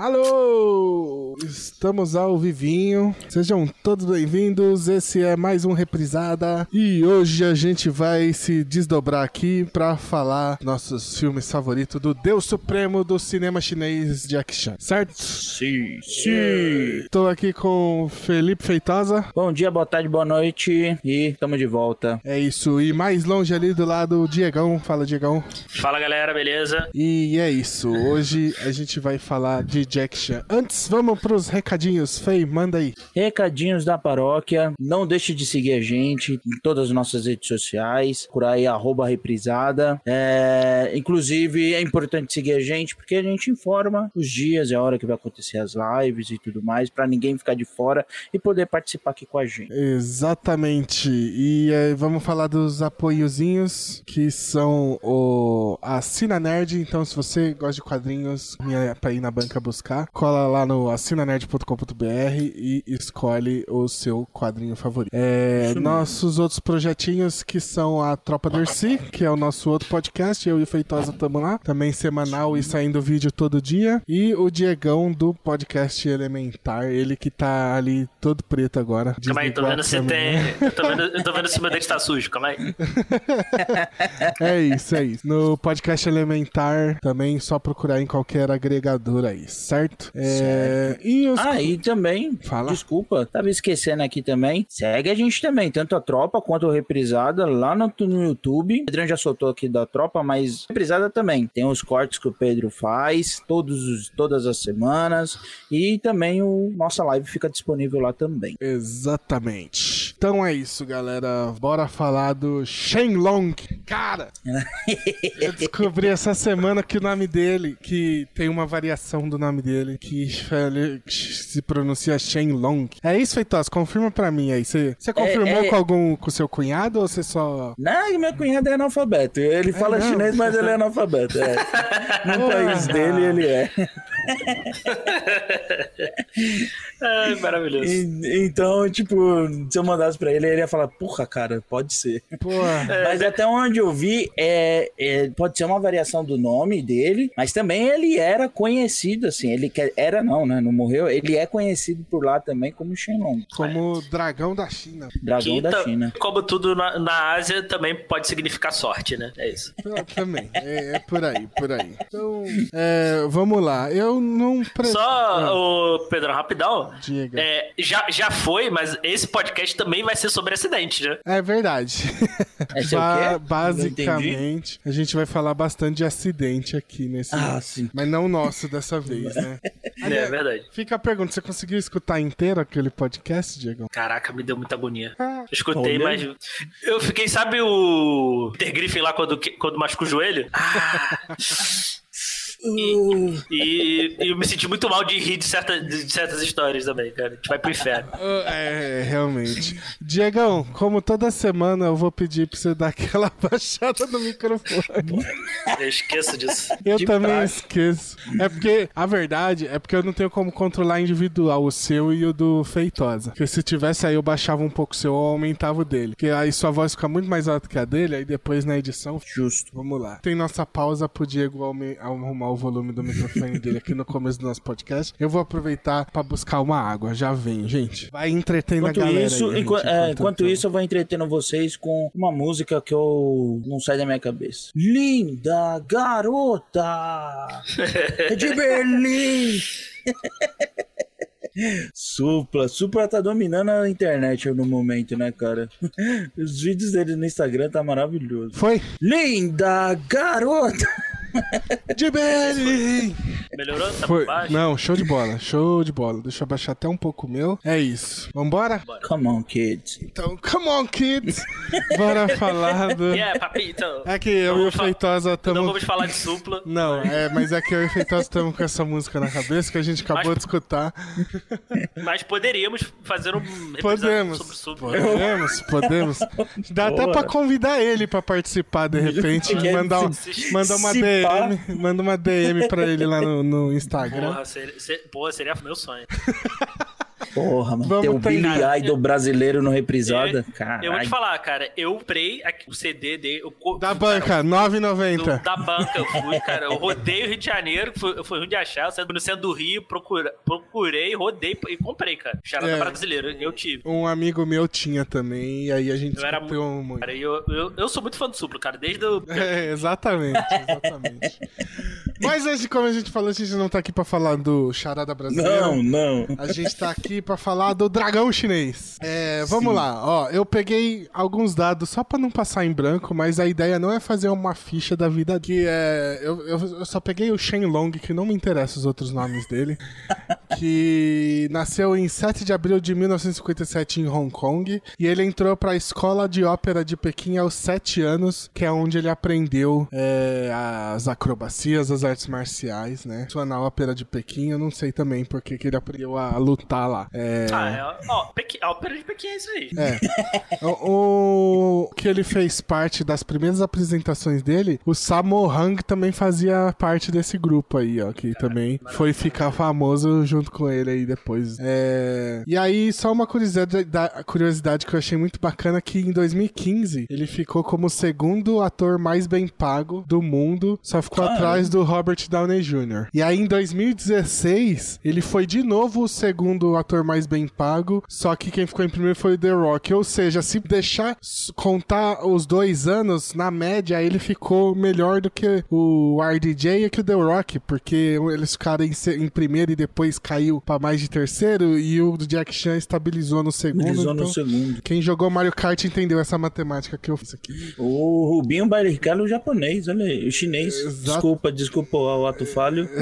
Alô! Estamos ao vivinho. Sejam todos bem-vindos. Esse é mais um Reprisada. E hoje a gente vai se desdobrar aqui pra falar nossos filmes favoritos do Deus Supremo do cinema chinês Jack Chan, certo? Sim, sim. Estou aqui com Felipe Feitosa. Bom dia, boa tarde, boa noite e estamos de volta. É isso. E mais longe ali do lado, o Diegão. Fala, Diegão. Fala galera, beleza? E é isso. Hoje a gente vai falar de Jack Chan. Antes, vamos pros recadinhos. Fei, manda aí. Recadinhos da paróquia. Não deixe de seguir a gente em todas as nossas redes sociais. Por aí, arroba reprisada. É, inclusive, é importante seguir a gente porque a gente informa os dias e a hora que vai acontecer as lives e tudo mais, para ninguém ficar de fora e poder participar aqui com a gente. Exatamente. E é, vamos falar dos apoiozinhos, que são o Assina Nerd. Então, se você gosta de quadrinhos, é pra ir na banca buscar, cola lá no assinanerd.com.br e escolhe o seu quadrinho favorito. É, nossos outros projetinhos, que são a Tropa Dercy, que é o nosso outro podcast. Eu e o Feitosa estamos lá. Também semanal e saindo vídeo todo dia. E o Diegão do podcast Elementar, ele que tá ali todo preto agora. Calma aí, tô vendo se tem. Eu tô vendo, eu tô vendo se meu dente tá sujo, calma aí. É isso, é isso. No podcast Elementar, também só procurar em qualquer agregador aí, certo? É, E os... Ah, e também, Fala. desculpa, tava esquecendo aqui também. Segue a gente também, tanto a tropa quanto a reprisada lá no, no YouTube. O Pedrão já soltou aqui da tropa, mas reprisada também. Tem os cortes que o Pedro faz todos os, todas as semanas. E também o nossa live fica disponível lá também. Exatamente. Então é isso, galera. Bora falar do Shenlong. Cara, eu descobri essa semana que o nome dele, que tem uma variação do nome dele, que ele se pronuncia Shenlong. É isso, Feitosa? Confirma pra mim aí. Você você confirmou é- com algum com seu cunhado ou você só. Não, meu cunhado é analfabeto. Ele fala não? chinês, mas ele é analfabeto. É. No país dele, ele é. Ai, maravilhoso. E- então, tipo, se eu mandasse pra ele, ele ia falar, porra, cara, pode ser. Porra. Mas até onde eu vi, é, é- pode ser uma variação do nome dele, mas também ele era conhecido, assim, ele que- era não, né, não morreu, ele é conhecido por lá também como Shenlong, Como dragão da China. dragão Que da China. Como tudo na, na Ásia também pode significar sorte, né? É isso. Também. É, é por aí, por aí. Então, é, vamos lá. Eu não. Pre... Só, Ah, o Pedro, rapidão. Diga. É, já, já foi, mas esse podcast também vai ser sobre acidente, né? É verdade. É Ba- basicamente, a gente vai falar bastante de acidente aqui nesse. Ah, sim. Mas não nosso dessa vez, né? É verdade. Fica a pergunta: você conseguiu escutar inteiro aquele podcast, Diego? Caraca, me deu muita agonia. Ah, Eu escutei, Olha. mas. Eu fiquei, sabe o Peter Griffin lá quando, quando machuca o joelho? Ah, e, e eu me senti muito mal de rir de, certa, de certas histórias também, cara. A gente vai pro inferno. É, realmente. Diegão, como toda semana eu vou pedir pra você dar aquela baixada no microfone. Eu esqueço disso. Eu De também praxe. esqueço. É porque, a verdade, é porque eu não tenho como controlar individual, o seu e o do Feitosa. Porque se tivesse aí, eu baixava um pouco o seu ou aumentava o dele. Porque aí sua voz fica muito mais alta que a dele, aí depois na edição. Justo. Vamos lá. Tem nossa pausa pro Diego arrumar o volume do microfone dele aqui no começo do nosso podcast. Eu vou aproveitar pra buscar uma água. Já vem, gente. Vai entretendo Enquanto a galera. isso, aí, gente, enqu- é, enquanto eu- isso, eu vou entretendo vocês com uma música que eu não sai da minha cabeça. Linda garota é de Berlim. Supla, Supla tá dominando a internet no momento, né, cara? Os vídeos dele no Instagram tá maravilhoso. Foi? Linda garota! De Berlim! Melhorou? Tá Foi. por baixo? Não, show de bola, show de bola. Deixa eu abaixar até um pouco o meu. É isso. Vambora? Come on, kids. Então, come on, kids! Bora falar do. Yeah, papito. É que eu e o Feitosa Não estamos. vamos falar de supla. Não, é, mas é que eu e o Feitosa estamos com essa música na cabeça que a gente acabou Mas- de escutar. Mas poderíamos fazer um episódio Podemos. sobre supla. Podemos, podemos. Dá até Boa. pra convidar ele pra participar de repente. Mandar, um- se- manda uma se pá. DM. Manda uma DM pra ele lá no, no Instagram. Porra, seria, se- porra, seria meu sonho. Porra, mano. Vamos Ter o Billy treinar. Idol brasileiro no reprisada. Eu Caralho. vou te falar, cara, eu comprei o CD dele. eu Da cara, banca, do- 9,90. da banca eu fui, cara. Eu rodei o Rio de Janeiro, fui, eu fui ruim de achar, eu saí no centro do Rio, procura, procurei, rodei e comprei, cara. Charada É. brasileira, eu tive. Um amigo meu tinha também, e aí a gente Eu era muito. Cara, eu, eu, eu sou muito fã do Suplo, cara, desde o. É, exatamente, exatamente. Mas como a gente falou, a gente não tá aqui pra falar do charada brasileiro. Não, não. A gente tá aqui pra falar do dragão chinês. É, vamos lá, ó. Eu peguei alguns dados só pra não passar em branco, mas a ideia não é fazer uma ficha da vida que é. Eu, eu, eu só peguei o Shenlong, que não me interessa os outros nomes dele. que nasceu em 7 de abril de 1957 em Hong Kong. E ele entrou pra escola de ópera de Pequim aos 7 anos, que é onde ele aprendeu é, as acrobacias, as artes marciais, né? Sua na ópera de Pequim, eu não sei também porque que ele aprendeu a lutar lá. É, Ah, é, ó, Pequi- a ópera de Pequim é isso aí. é. O, o que ele fez parte das primeiras apresentações dele, o Sammo Hung também fazia parte desse grupo aí, ó, que também foi ficar famoso junto com ele aí depois. É, E aí, só uma curiosidade, da- curiosidade que eu achei muito bacana, que em 2015 ele ficou como o segundo ator mais bem pago do mundo, só ficou Caramba. atrás do Robert Downey Jr. E aí, em 2016, ele foi de novo o segundo ator mais bem pago, só que quem ficou em primeiro foi o The Rock. Ou seja, se deixar contar os dois anos, na média, ele ficou melhor do que o RDJ e que o The Rock, porque eles ficaram em, em primeiro e depois caiu pra mais de terceiro, e o Jack Chan estabilizou no segundo. No então- segundo. Quem jogou Mario Kart entendeu essa matemática que eu fiz aqui. O Rubinho Barrichello, o japonês, olha aí, o chinês. Exato. Desculpa, desculpa o ato falho.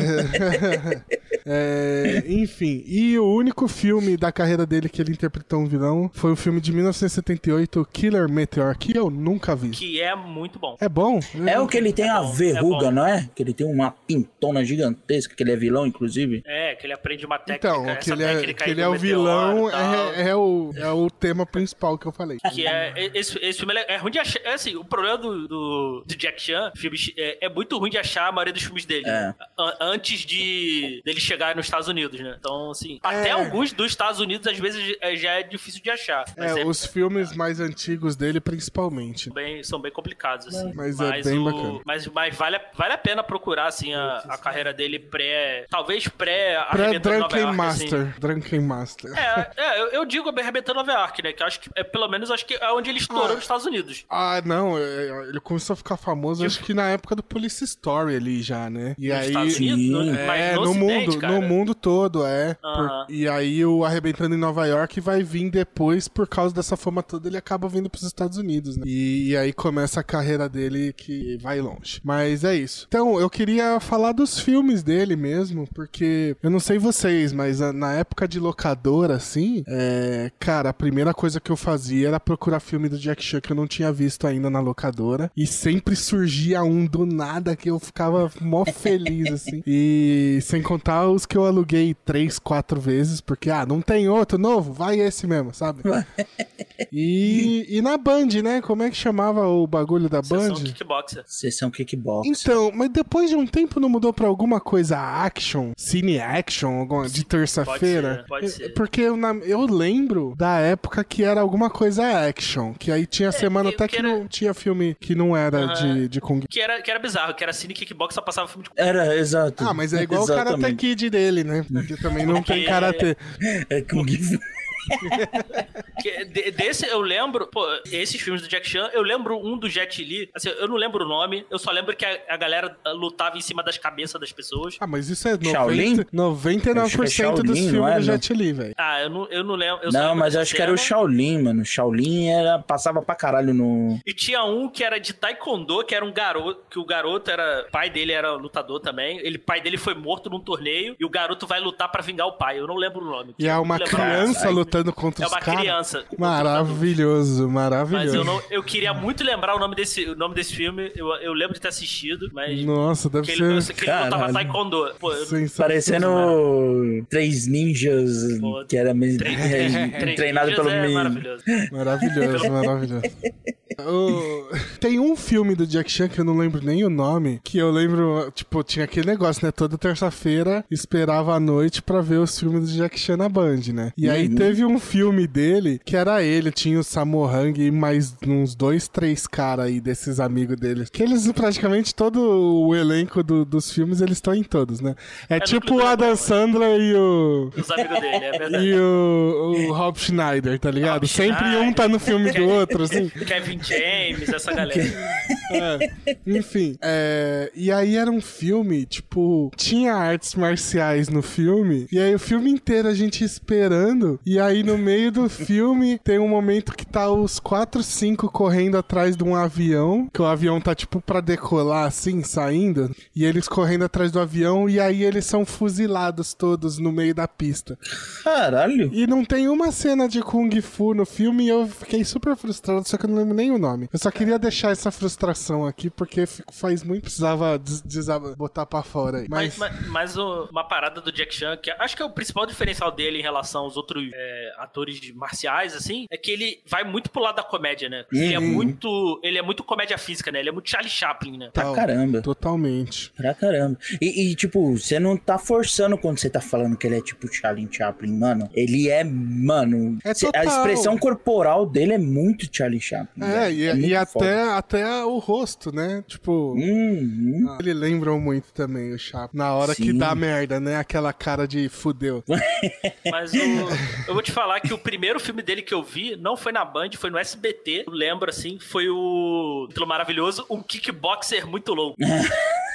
É, enfim, e o único filme da carreira dele que ele interpretou um vilão foi o filme de 1978, Killer Meteor, que eu nunca vi. Que é muito bom. É bom? É o que ele tem É a bom, é verruga, bom. não é? Que ele tem uma pintona gigantesca, que ele é vilão, inclusive. É, que ele aprende uma técnica. Então, essa que ele é, que ele é o vilão, é, é o, é o tema principal que eu falei. Que é. Esse, esse filme é, é ruim de achar. É assim, o problema do, do, do Jack Chan filmes, é, é muito ruim de achar a maioria dos filmes dele. É. né? An- Antes de dele chegar nos Estados Unidos, né? Então, assim, É. até alguns dos Estados Unidos, às vezes, é- já é difícil de achar. Mas É, é, os filmes mais antigos dele, principalmente. bem, são bem complicados, assim. Mas é bem o- bacana. Mas, mas vale, a- vale a pena procurar, assim, a, a carreira dele pré. Talvez pré. Pré-Drunken York, assim. Master. Drunken Master. É, é, eu, eu digo arrebentando Nova York, né? Que eu acho que, é, pelo menos, acho que é onde ele estourou Ah. nos Estados Unidos. Ah, não, é, ele começou a ficar famoso, acho que na época do Police Story ali já, né? E Nos aí. Estados Unidos? sim. no- mas É, no, no, Ocidente, mundo, cara. no mundo todo, é. Por- Aham. e aí o Arrebentando em Nova York vai vir depois, por causa dessa fama toda, ele acaba vindo pros Estados Unidos, né? E, e aí começa a carreira dele que vai longe. Mas é isso. Então, eu queria falar dos filmes dele mesmo, porque eu não sei vocês, mas na época de locadora, assim, é, cara, a primeira coisa que eu fazia era procurar filme do Jack Chan que eu não tinha visto ainda na locadora. E sempre surgia um do nada que eu ficava mó feliz, assim. E sem contar os que eu aluguei três, quatro vezes, porque, ah, não tem outro novo? Vai esse mesmo, sabe? E, e na Band, né? Como é que chamava o bagulho da Sessão Band? kickboxer. Sessão kickbox. Então, mas depois de um tempo não mudou pra alguma coisa action, cine action, alguma, de terça-feira? Pode ser, pode É, ser. Porque eu, na- eu lembro da época que era alguma coisa action, que aí tinha semana eu até que quero- não tinha filme que não era de, de Kung Que era, que era bizarro, que era cine kickbox só passava filme de. Era, exato. Ah, mas é igual o Karate Exatamente. Kid dele, né? Porque também não tem Porque- Karatê. É Kung Fu. Que, de- desse eu lembro, pô, esses filmes do Jack Chan, eu lembro um do Jet Li, assim, eu não lembro o nome, eu só lembro que a, a galera ah, lutava em cima das cabeças das pessoas. Ah, mas isso é Shaolin? 90, 99% Acho que é dos Shaolin, filmes não é, do? Jet Li, velho. Ah, eu não, eu não lembro. eu Não, mas eu acho que era o. Shaolin, mano. Shaolin era, passava pra caralho no. E tinha um que era de taekwondo, que era um garoto, que o garoto era, pai dele era lutador também. Ele, pai dele foi morto num torneio e o garoto vai lutar pra vingar o pai. Eu não lembro o nome. E é uma criança Caralho. Lutando contra É os uma caras. criança. criança. Maravilhoso, maravilhoso. Mas eu, não, eu queria muito lembrar o nome desse, o nome desse filme. Eu, eu lembro de ter assistido, mas. Nossa, deve que ser. ele, que ele lutava taekwondo. Pô. Parecendo três ninjas Pô, que era três- é, três treinado pelo é menino. maravilhoso. Maravilhoso, maravilhoso. O- Tem um filme do Jack Chan que eu não lembro nem o nome, que eu lembro, tipo, tinha aquele negócio, né? Toda terça-feira esperava à noite pra ver os filmes do Jack Chan na Band, né? E aí teve um filme dele que era ele, tinha o Sammo Hung e mais uns dois, três caras aí desses amigos dele. Que eles praticamente todo o elenco do- dos filmes eles estão em todos, né? É, no tipo o da Adam Sandler e o. Os amigos dele, é verdade. E o, o Rob Schneider, tá ligado? Rob Sempre um Schneider. tá no filme do outro, assim. Kevin James, essa galera. É, enfim, é, e aí era um filme, tipo, tinha artes marciais no filme, e aí o filme inteiro a gente esperando, e aí no meio do filme tem um momento que tá os quatro, cinco correndo atrás de um avião, que o avião tá tipo pra decolar assim, saindo, e eles correndo atrás do avião, e aí eles são fuzilados todos no meio da pista. Caralho. E não tem uma cena de Kung Fu no filme e eu fiquei super frustrado, só que eu não lembro nem o nome. Eu só queria deixar essa frustração aqui, porque faz muito precisava des- desaba- botar pra fora aí. Mas, Mas, mas, mas o- uma parada do Jack Chan, que acho que é o principal diferencial dele em relação aos outros é, atores de marciais, assim, é que ele vai muito pro lado da comédia, né? Ele é Uhum. muito. Ele é muito comédia física, né? Ele é muito Charlie Chaplin, né? Pra caramba. totalmente. Pra caramba. E, e, tipo, você não tá forçando quando você tá falando que ele é tipo Charlie Chaplin, mano. Ele é, mano. É cê- a total. expressão corporal dele é muito Charlie Chaplin. É, e, muito e até, até o rosto, né? Tipo, Uhum. ele lembram muito também o Chapo. Na hora que Sim. dá merda, né? Aquela cara de fudeu. Mas o, eu vou te falar que o primeiro filme dele que eu vi não foi na Band, foi no SBT. Eu lembro, assim, foi o título maravilhoso, Um Kickboxer Muito Louco.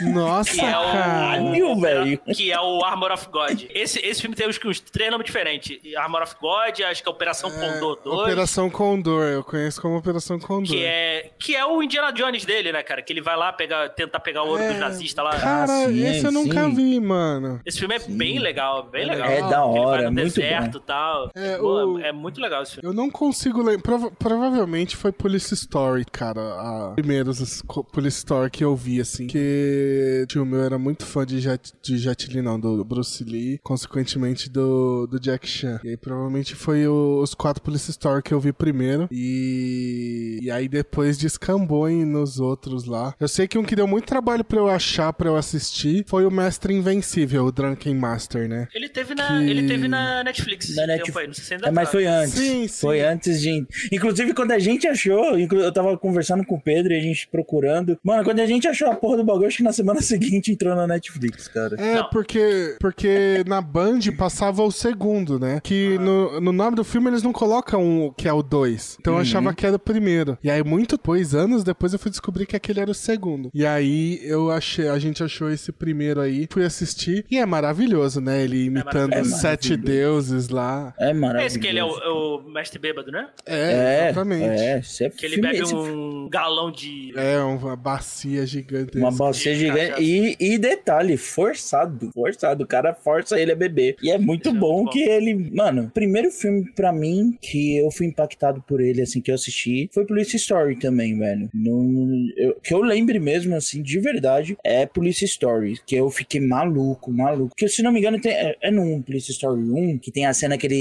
Nossa, Que é o, cara. Caralho, velho. Que é o Armor of God. Esse, esse filme tem uns, uns três nomes diferentes. Armor of God, acho que é Operação Condor 2. Operação Condor, eu conheço como Operação Condor. Que é, que é o Indiana Jones dele, né, cara? Que ele vai lá pegar, tentar pegar o ouro É, dos nazistas lá. Cara, Ah, sim, esse eu nunca sim. vi, mano. Esse filme é bem legal, bem legal. É da Ele vai hora, no muito deserto e tal. É, Pô, o- é muito legal esse filme. Eu não consigo lembrar. Prova- provavelmente foi Police Story, cara. A primeiros Police Story que eu vi, assim. Que o tio meu era muito fã de Jet, de Jet Li, não, do Bruce Lee. Consequentemente do, do Jack Chan. E aí provavelmente foi o- os quatro Police Story que eu vi primeiro. E, e aí depois descambou em, nos outros lá. Eu sei que um que deu muito trabalho pra eu achar, pra eu assistir, foi o Mestre Invencível, o Drunken Master, né? Ele teve na, Que- ele teve na Netflix. Na Netflix. Ainda É, mas foi antes. Sim, sim. Foi antes de. Inclusive, quando a gente achou, eu tava conversando com o Pedro e a gente procurando. Mano, quando a gente achou a porra do bagulho, acho que na semana seguinte entrou na Netflix, cara. É, Não. porque, porque na Band passava o segundo, né? Que no, no nome do filme eles não colocam o que é o 2. Então eu achava que era o primeiro. E aí, muito depois, anos depois, eu fui descobrir que aquele era o segundo. E aí eu achei, a gente achou esse primeiro aí, fui assistir. E é maravilhoso, né? Ele imitando maravilhoso. os sete deuses lá. É É maravilhoso. esse que ele é o, é o mestre bêbado, né? É, É, exatamente. É, esse é Que ele bebe esse- um galão de. É, uma bacia gigantesca. Uma bacia gigante. E, e detalhe, forçado. Forçado. O cara força ele a beber. E é muito Isso é bom que ele. Mano, primeiro filme pra mim que eu fui impactado por ele, assim, que eu assisti, foi Police Story também, velho. Não, eu- que eu lembre mesmo, assim, de verdade, é Police Story. Que eu fiquei maluco, maluco. Porque se não me engano, tem, é, é no Police Story 1 que tem a cena que ele.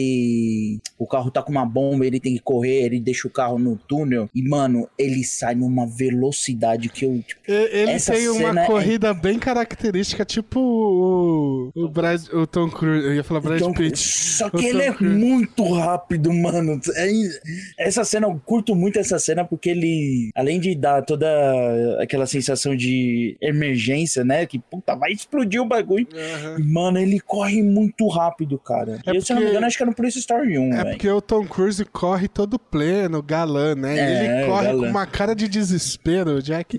O carro tá com uma bomba, ele tem que correr, ele deixa o carro no túnel. E, mano, ele sai numa velocidade que eu. tipo, Ele Essa tem uma cena é- corrida bem característica, tipo o, o, Brad, o Tom Cruise. Eu ia falar Brad Então, Pitt. Só O que ele Tom é Cruise. muito rápido, mano. É- essa cena, eu curto muito essa cena porque ele, além de dar toda aquela sensação de emergência, né? Que puta, vai explodir o bagulho. Aham. Mano, ele corre muito rápido, cara. É eu, se eu não me porque- engano, acho que era no Police Story 1, É velho. porque o Tom Cruise corre todo pleno, galã, né? É, ele corre galã. com uma cara de desespero, o Jack.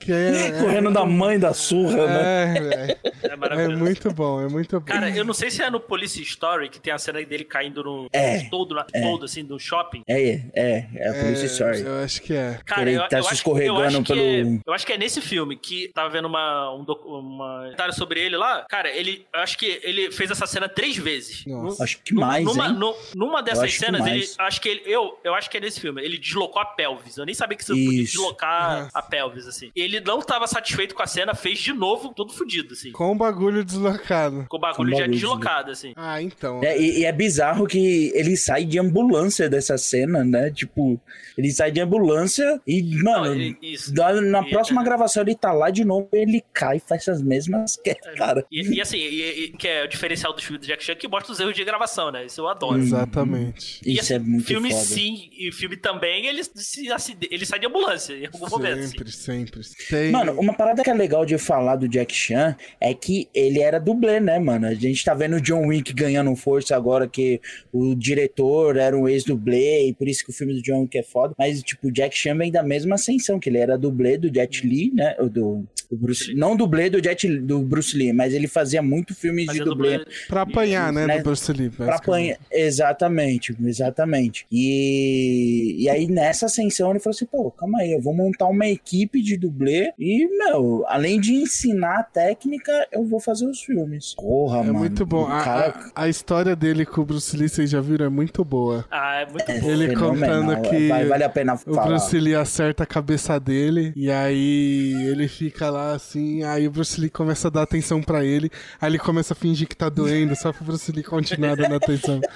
Que é, Correndo da é tamanho da surra, né? É. É É maravilhoso. muito bom, é muito bom. Cara, eu não sei se é no Police Story que tem a cena dele caindo no. É, Todo, na- todo assim, no shopping. É, é, é a Police Story. Eu acho que é. Cara, ele eu, tá eu se acho, escorregando eu acho que pelo- é, eu acho que é nesse filme que tava vendo uma um docu- uma comentário sobre ele lá. Cara, ele eu acho que ele fez essa cena três vezes. Nossa. Acho que mais, numa, hein? nu- numa dessas acho que cenas, ele acho que ele eu, eu acho que é nesse filme. Ele deslocou a pelvis. Eu nem sabia que você podia Isso. deslocar Uhum. a pelvis assim. Ele não tava satisfeito com a cena, fez de novo, todo fudido assim. Com o bagulho deslocado. Com o bagulho Com o já bagulho deslocado assim. Ah, então. É, e, e é bizarro que ele sai de ambulância dessa cena, né? Tipo, ele sai de ambulância e, mano, Não, ele- isso. na, na E- próxima gravação ele tá lá de novo, ele cai e faz as mesmas quedas, cara. E, e assim, e- e- que é o diferencial dos filmes do Jack Chan que mostra os erros de gravação, né? Isso eu adoro. Exatamente. E, Isso é muito filme foda. sim e filme também, ele, se, acide- ele sai de ambulância em algum momento. assim. Sempre, sempre. Tem... Mano, uma parada que é legal de falar do Jack Chan é que ele era dublê, né, mano? A gente tá vendo o John Wick ganhando força agora que o diretor era um ex-dublê e por isso que o filme do John Wick é foda. Mas, tipo, o Jack Chan vem da mesma ascensão, que ele era dublê do Jet Li, né? Do, do Bruce, não dublê do, Jet, do Bruce Lee, mas ele fazia muito filmes Fazia de dublê. dublê. Pra apanhar, né, né, do Bruce Lee. Pra apanhar. Exatamente, exatamente. E, e aí, nessa ascensão, ele falou assim: pô, calma aí, eu vou montar uma equipe de dublê e, meu, além de ensinar a técnica, eu vou fazer os filmes. Porra, É mano. muito bom. o A, cara a- a história dele com o Bruce Lee, vocês já viram, é muito boa. Ah, é muito é bom. Ele contando que vai- vale a pena O falar. Bruce Lee acerta a cabeça dele e aí ele fica lá assim, aí o Bruce Lee começa a dar atenção pra ele, aí ele começa a fingir que tá doendo só pro Bruce Lee continuar dando atenção.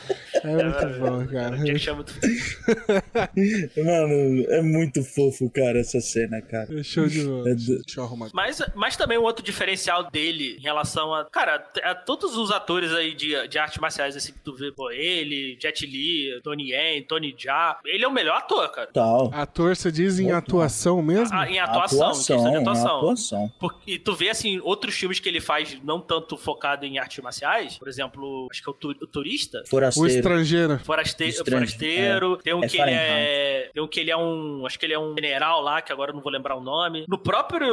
É muito bom, cara. O é muito Mano, é muito fofo, cara, essa cena, cara. É show de bola. É do- Deixa eu arrumar. aqui. Mas, mas também um outro diferencial dele em relação a. Cara, a todos os atores aí de, de artes marciais, assim, que tu vê, pô, ele, Jet Li, Tony Yen, Tony Jaa. Ele é o melhor ator, cara. Tal. Ator, você diz em atuação mesmo? Ah, em atuação, em questão de atuação. atuação. Porque, e tu vê, assim, outros filmes que ele faz não tanto focado em artes marciais, por exemplo, acho que é o, tu- o Turista. O Forasteiro. Estrangeiro. Foraste Estranho, forasteiro, tem um É que ele é. Tem um que ele é um. Acho que ele é um general lá, que agora eu não vou lembrar o nome. No próprio.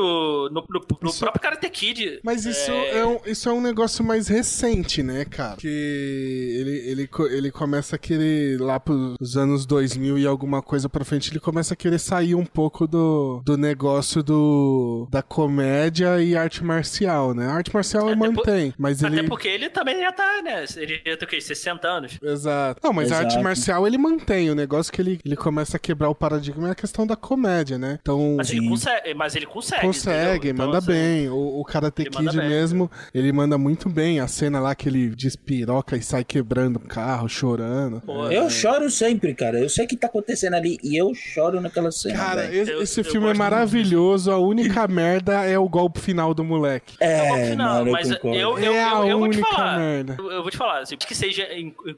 No, no- no Isso- próprio Karate Kid. Mas isso é... um, isso é um negócio mais recente, né, cara? Que ele, ele, ele começa a querer, lá pros anos 2000 e alguma coisa pra frente, ele começa a querer sair um pouco do, do negócio do, da comédia e arte marcial, né? A arte marcial ele Até por- mantém, mas Até ele... porque ele também já tá, né? Ele já tem o quê? 60 anos. Exato. Não, mas a arte Exato. marcial ele mantém. O negócio que ele, ele começa a quebrar o paradigma é a questão da comédia, né? Então. Mas ele consegue, mas ele consegue. Consegue? Então, manda assim, bem. O, o Karate Kid bem. mesmo, ele manda muito bem. A cena lá que ele despiroca e sai quebrando o carro, chorando. Pô, Eu choro sempre, cara. Eu sei o que tá acontecendo ali e eu choro naquela cena. Cara, esse, Eu- esse eu filme é maravilhoso. A única merda é o golpe final do moleque. é, Não, final, mano, mas eu, eu, É a eu, eu vou te falar. merda. Eu, eu vou te falar, assim, que seja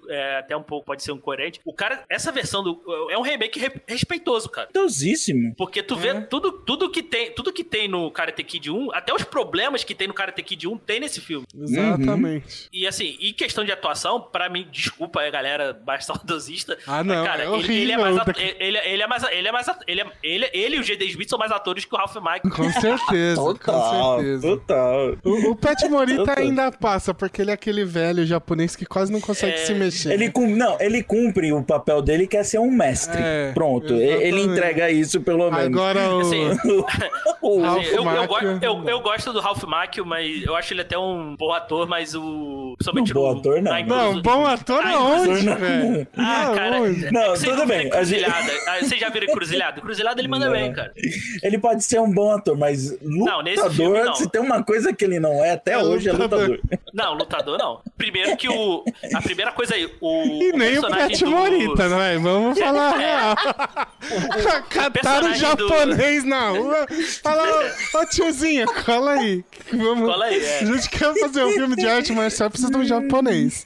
é, até um pouco, pode ser um coerente. O cara, essa versão do. É um remake re- respeitoso, cara. Respeitosíssimo. Porque tu vê É. tudo, tudo, que tem, tudo que tem no Karate Kid 1, até os problemas que tem no Karate Kid 1 tem nesse filme. Exatamente. E assim, e questão de atuação, pra mim, desculpa aí, galera mais saudosista. Ah, não, mas, cara, é ele, ele é mais horrível. ele, ele é mais ele é mais ele, é, ele, ele e o G.D. Smith são mais atores que o Ralph Macchio. Com certeza, com Total, certeza. total. O, o Pet Morita ainda passa, porque ele é aquele velho japonês que quase não consegue É, se mexer. Ele cum... Não, ele cumpre o papel dele que é ser um mestre. É, Pronto, e- ele exatamente. entrega isso pelo menos. Agora o. Assim, O- Ralph Assim, eu, eu, eu, eu gosto do Ralph Macchio, mas eu acho ele até um bom ator, mas o. Principalmente Não, bom ator, não. Não, bom ator Ah, aonde, velho? Ah, cara. Aonde? Não, é vocês tudo não bem. Ah, Vocês já viram Encruzilhada? Encruzilhada ele manda Não. bem, cara. Ele pode ser um bom ator, mas lutador, nesse filme, não. se tem uma coisa que ele não é, até É hoje lutador. é lutador. Não, lutador não. Primeiro que o. A primeira coisa aí, o. E nem o Pet do- Morita, não é? Vamos falar a real. Cataram o personagem do- japonês na rua. Fala, ô ô, tiozinho, cola aí. Vamos... Cola aí, é. A gente quer fazer um filme de arte marcial, precisa costas de um japonês.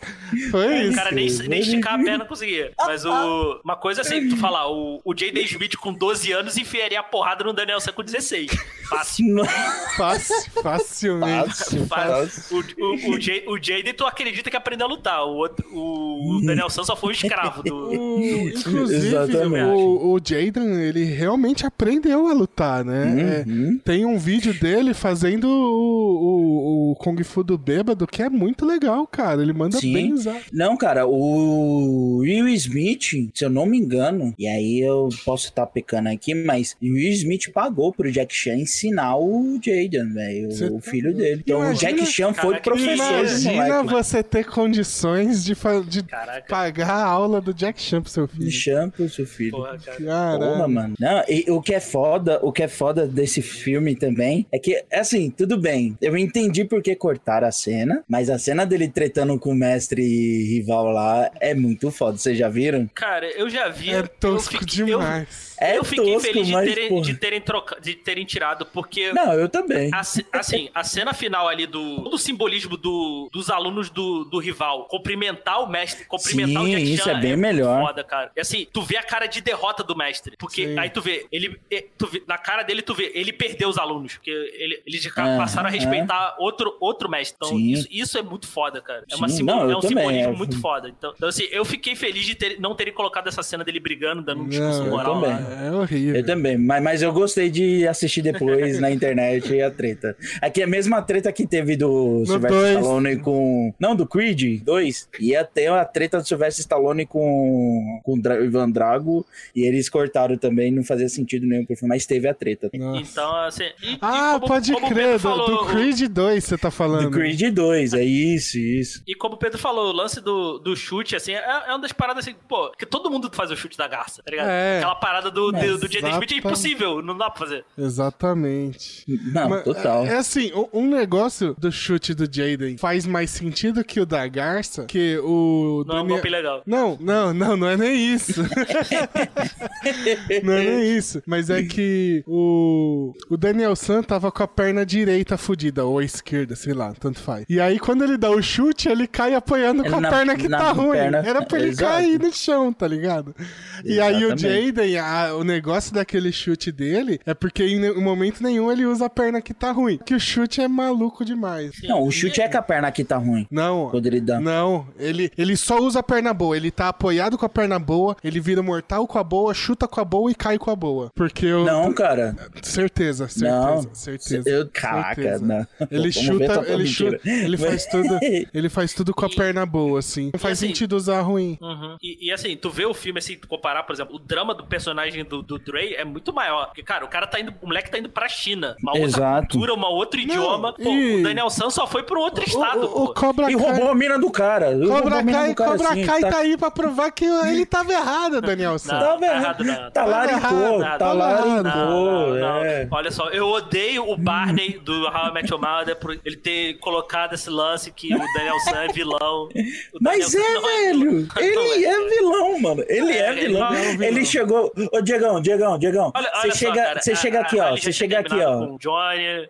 Foi O isso. cara nem, nem esticar a perna conseguia. Mas o, uma coisa assim, tu falar, o, o J.D. Smith com 12 anos enfiaria a porrada no Daniel San com 16. Fácil. Fácil, facilmente. Fácil, Fácil. O, o, o, J- o J.D. tu acredita que aprendeu a lutar. O, outro, o Daniel San só foi um escravo do. O- inclusive, Exatamente. o, o Jaden, ele realmente aprendeu a lutar, né? É, tem um vídeo dele fazendo o, o, o Kung Fu do bêbado, que é muito legal, cara. Ele manda Sim. bem usar. Não, cara, o Will Smith, se eu não me engano, e aí eu posso estar pecando aqui, mas o Will Smith pagou pro Jack Chan ensinar o Jaden, velho, Você o tá filho dele. Então Imagina- o Jack Chan foi Caraca, professor Imagina moleque. você ter condições de, de Caraca. pagar a aula do Jack Chan pro seu filho. Chan pro seu filho. Porra, cara. Porra, Caramba. mano. Não, e o que é foda, o que é foda desse filme também é que, assim, tudo bem. Eu entendi por que cortaram a cena, mas a cena dele tretando com o mestre rival lá é muito foda. Vocês já viram? Cara, eu já vi. É eu tosco fiquei- eu- demais. É eu fiquei tosco, feliz de mas, terem, de, terem troca, de terem tirado, porque. Não, eu também. a assim, a cena final ali do. Todo o simbolismo do, dos alunos do, do rival. Cumprimentar o mestre, cumprimentar Sim, o Jack isso Chan é bem muito melhor. Foda, cara. E assim, tu vê a cara de derrota do mestre. Porque Sim. aí tu vê, ele. Tu vê, na cara dele, tu vê, ele perdeu os alunos. Porque ele, eles já Aham, passaram a respeitar outro, outro mestre. Então, Sim. isso, isso é muito foda, cara. É, uma Sim, simbo- não, eu é um também, simbolismo é. muito foda. Então, então, assim, eu fiquei feliz de ter, não terem colocado essa cena dele brigando, dando um discurso Não, moral também. lá. É horrível. Eu também, mas, mas eu gostei de assistir depois na internet a treta. Aqui é a mesma treta que teve do Sylvester dois. Stallone com. Não, do Creed 2. Ia ter a treta do Sylvester Stallone com, com o Dra- Ivan Drago. E eles cortaram também, não fazia sentido nenhum pro filme, mas teve a treta. Nossa. Então, assim. e- e Ah, como- pode como crer, falou, do Creed 2 você tá falando. Do Creed 2, é isso, isso. E como o Pedro falou, o lance do, do chute, assim, é, é uma das paradas assim, pô, que todo mundo faz o chute da garça, tá ligado? É. Aquela parada do, do, do Jaden Smith é Exatamente. impossível, não dá pra fazer. Exatamente. Não, Mas, total. É, é assim, um- negócio do chute do Jaden faz mais sentido que o da Garça, que o. Não é um Daniel- golpe legal. Não, não, não, não é nem isso. não é nem isso. Mas é que o, o Daniel San tava com a perna direita fudida, ou a esquerda, sei lá, tanto faz. E aí, quando ele dá o chute, ele cai apoiando com a Na- perna que na tá ruim. perna- Era pra ele Exato. cair no chão, tá ligado? E aí o Exatamente. Jaden, a- o negócio daquele chute dele é porque em momento nenhum ele usa a perna que tá ruim. Que o chute é maluco demais. Não, o chute é que a perna aqui tá ruim. Não, Quando ele dá. não, ele, ele só usa a perna boa. Ele tá apoiado com a perna boa, ele vira mortal com a boa, chuta com a boa e cai com a boa. Porque eu. Não, cara. Certeza, certeza, Não. certeza. Eu, caraca, certeza. não. Ele chuta, tua ele mentira. chuta, ele faz tudo, ele faz tudo com a perna boa, assim. Não faz assim- sentido usar ruim. Uhum. E, e, assim, tu vê o filme, assim, tu comparar, por exemplo, o drama do personagem do, do Dre é muito maior. Porque, cara, o cara tá indo, o moleque tá indo pra China. Uma outra Exato. cultura, um outro idioma. Pô, e- o Daniel San só foi pra um outro O, estado, o, o pô. Cobra E Kai, roubou a mina do cara. Roubou Cobra a mina Kai, do cara, Cobra assim, Kai tá- tá aí pra provar que ele tava errado, Daniel San. Não. Tá tá errado. errado, não. Tá errado, tá não, é. Olha só, eu odeio o Barney do How I Met Your Mother por ele ter colocado esse lance que o Daniel San é vilão. O Mas é, não velho. Ele é. é vilão, mano. Ele é, É, vilão. é Ele, chegou. Ô, Diegão, Diegão, Diegão. Olha, Você olha só, chega, cara, você a- chega a- aqui, a ó. Você chega aqui, ó.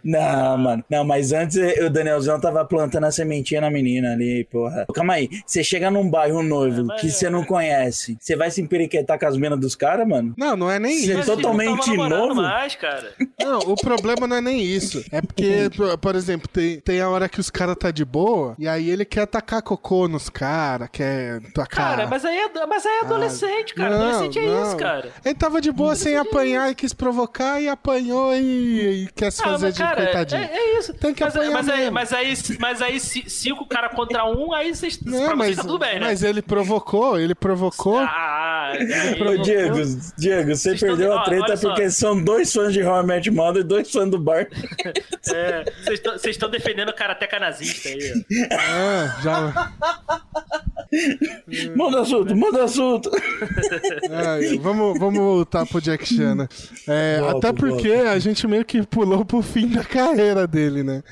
Não, mano. Não, mas antes o Danielzão tava plantando a sementinha na menina ali, porra. Calma aí. Você chega num bairro noivo mas que é- você não conhece. Você vai se emperiquetar com as minas dos caras, mano? Não, não é nem Você isso. Mas ele não totalmente novo? mais, cara. Não, o problema não é nem isso. É porque, por- exemplo, tem, tem a hora que os caras tá de boa e aí ele quer tacar cocô nos caras, quer tacar. Cara, mas aí é, mas aí é adolescente, cara. Não, adolescente é não. isso, cara. Ele tava de boa sem apanhar e quis provocar e apanhou e, e quer se Ah, fazer mas, de cara, coitadinho. é, é isso. Tem que mas, apanhar mas aí, mesmo. mas aí, mas aí ci- cinco cara contra um, aí vocês, Não, mas, tá tudo bem, né? mas ele provocou, ele provocou. Ah, aí- Ô, Diego, Diego, você Vocês perdeu tão- a treta olha só. porque são dois fãs de How I Met Mother e dois fãs do Bar. é, vocês tão- vocês estão defendendo o karateca nazista aí. Ah, já. Manda assunto, manda assunto. Ai, vamos, vamos voltar pro Jack Chan, né? É, Volta, até porque a gente meio que pulou pro fim da carreira dele, né?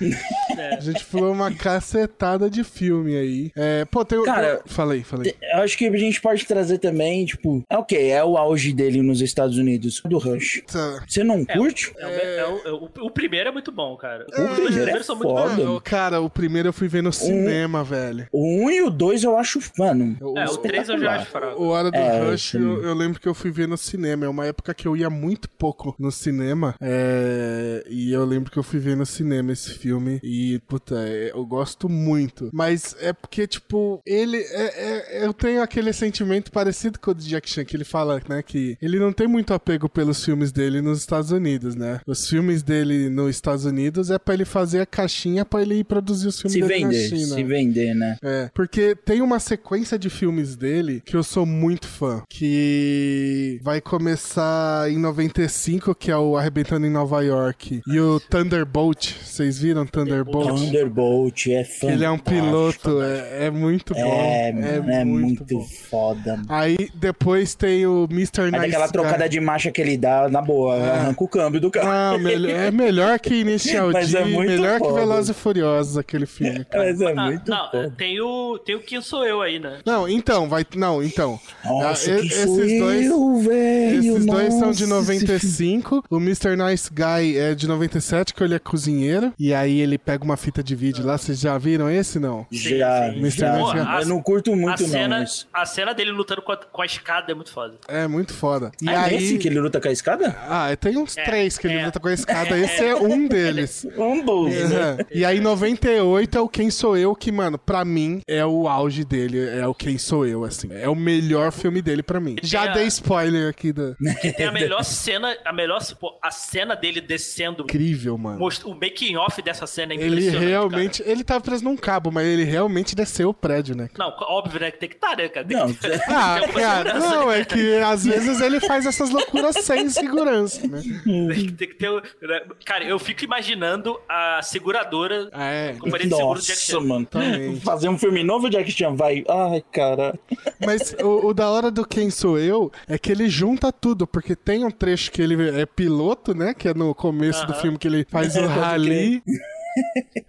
A gente pulou uma cacetada de filme aí. É, pô, tem o. Cara, falei, falei. Eu acho que a gente pode trazer também, tipo, é ok, é o auge dele nos Estados Unidos, do Rush. Tá. Você não curte? É, o- é o, é o- o primeiro é muito bom, cara. O Os dois primeiro é primeiros são muito foda. bons. Ah, cara, o primeiro eu fui ver no cinema, velho. O 1 e o 2 eu acho, mano. O- É, o 3 eu já acho O fraco. Hora do É, Rush, sim. eu, eu lembro que eu fui ver no cinema. É uma época que eu ia muito pouco no cinema. é, E eu lembro que eu fui ver no cinema esse filme. E, puta, é, eu gosto muito. Mas é porque, tipo, ele. é- é- eu tenho aquele sentimento parecido com o de Jack Chan, que ele fala, né, que ele não tem muito apego pelos filmes dele nos Estados Unidos, né? Os filmes dele nos Estados Unidos é pra ele fazer a caixinha pra ele ir produzir os filmes Se dele vender, na China. se vender, né? É, porque tem uma sequência de filmes dele que eu sou muito fã, que vai começar em 95, que é o Arrebentando em Nova York, e o Thunderbolt, vocês viram Thunderbolt? Thunderbolt é fantástico. Ele é um piloto, é, é muito bom. É, mano, é, muito, bom. foda. mano. Aí depois tem o Mr. Aí Nice daquela Guy. trocada de marcha que ele dá, na boa, arranca o câmbio do carro. Ah, melhor- é melhor que Initial Mas D, é muito melhor que foda. Velozes e Furiosos, aquele filme. cara. Mas é Ah, muito não, tem o, tem o Quem Sou Eu aí, né? Não, então, vai. Não, então. Nossa, Ah, esses dois. eu, velho. Esses dois são de nossa, esse 95. O Mr. Nice Guy é de 97, que ele é cozinheiro. E aí ele pega uma fita de vídeo lá. Vocês já viram esse, não? Já, Sim. Nice Eu não curto A muito, não. cena, Mas... a cena dele lutando com a, com a escada é muito foda. É muito foda. E Ah, aí. esse que ele luta com a escada? Ah, tem uns É, três que ele é. luta com a escada. Esse é um deles. Um dos, né? É. E aí, 98 é o Quem Sou Eu, que, mano, pra mim é o auge dele. É o Quem Sou Eu, assim. É o melhor filme dele pra mim. Já a- dei spoiler aqui da. Que tem a melhor cena, a melhor, pô, a cena dele descendo. Incrível, mano. most- O making off dessa cena é Ele realmente. Ele tava preso num cabo, mas ele realmente desceu o prédio, né? cara. Não, óbvio, né? que Tem que estar, né, cara? Não, que... Ah, cara, segurança, não, né? é que às vezes ele faz essas loucuras sem segurança, né? Tem que, tem que ter. o- né? Cara, eu fico imaginando a seguradora. É, Companhia de seguro do Jack Chan. mano. Também. Fazer um filme novo, Jack Chan, vai. Ai, cara. mas o, o da hora do Quem Sou Eu é que ele junta tudo, porque tem um trecho que ele é piloto, né? Que é no começo do Aham. filme que ele faz o rally.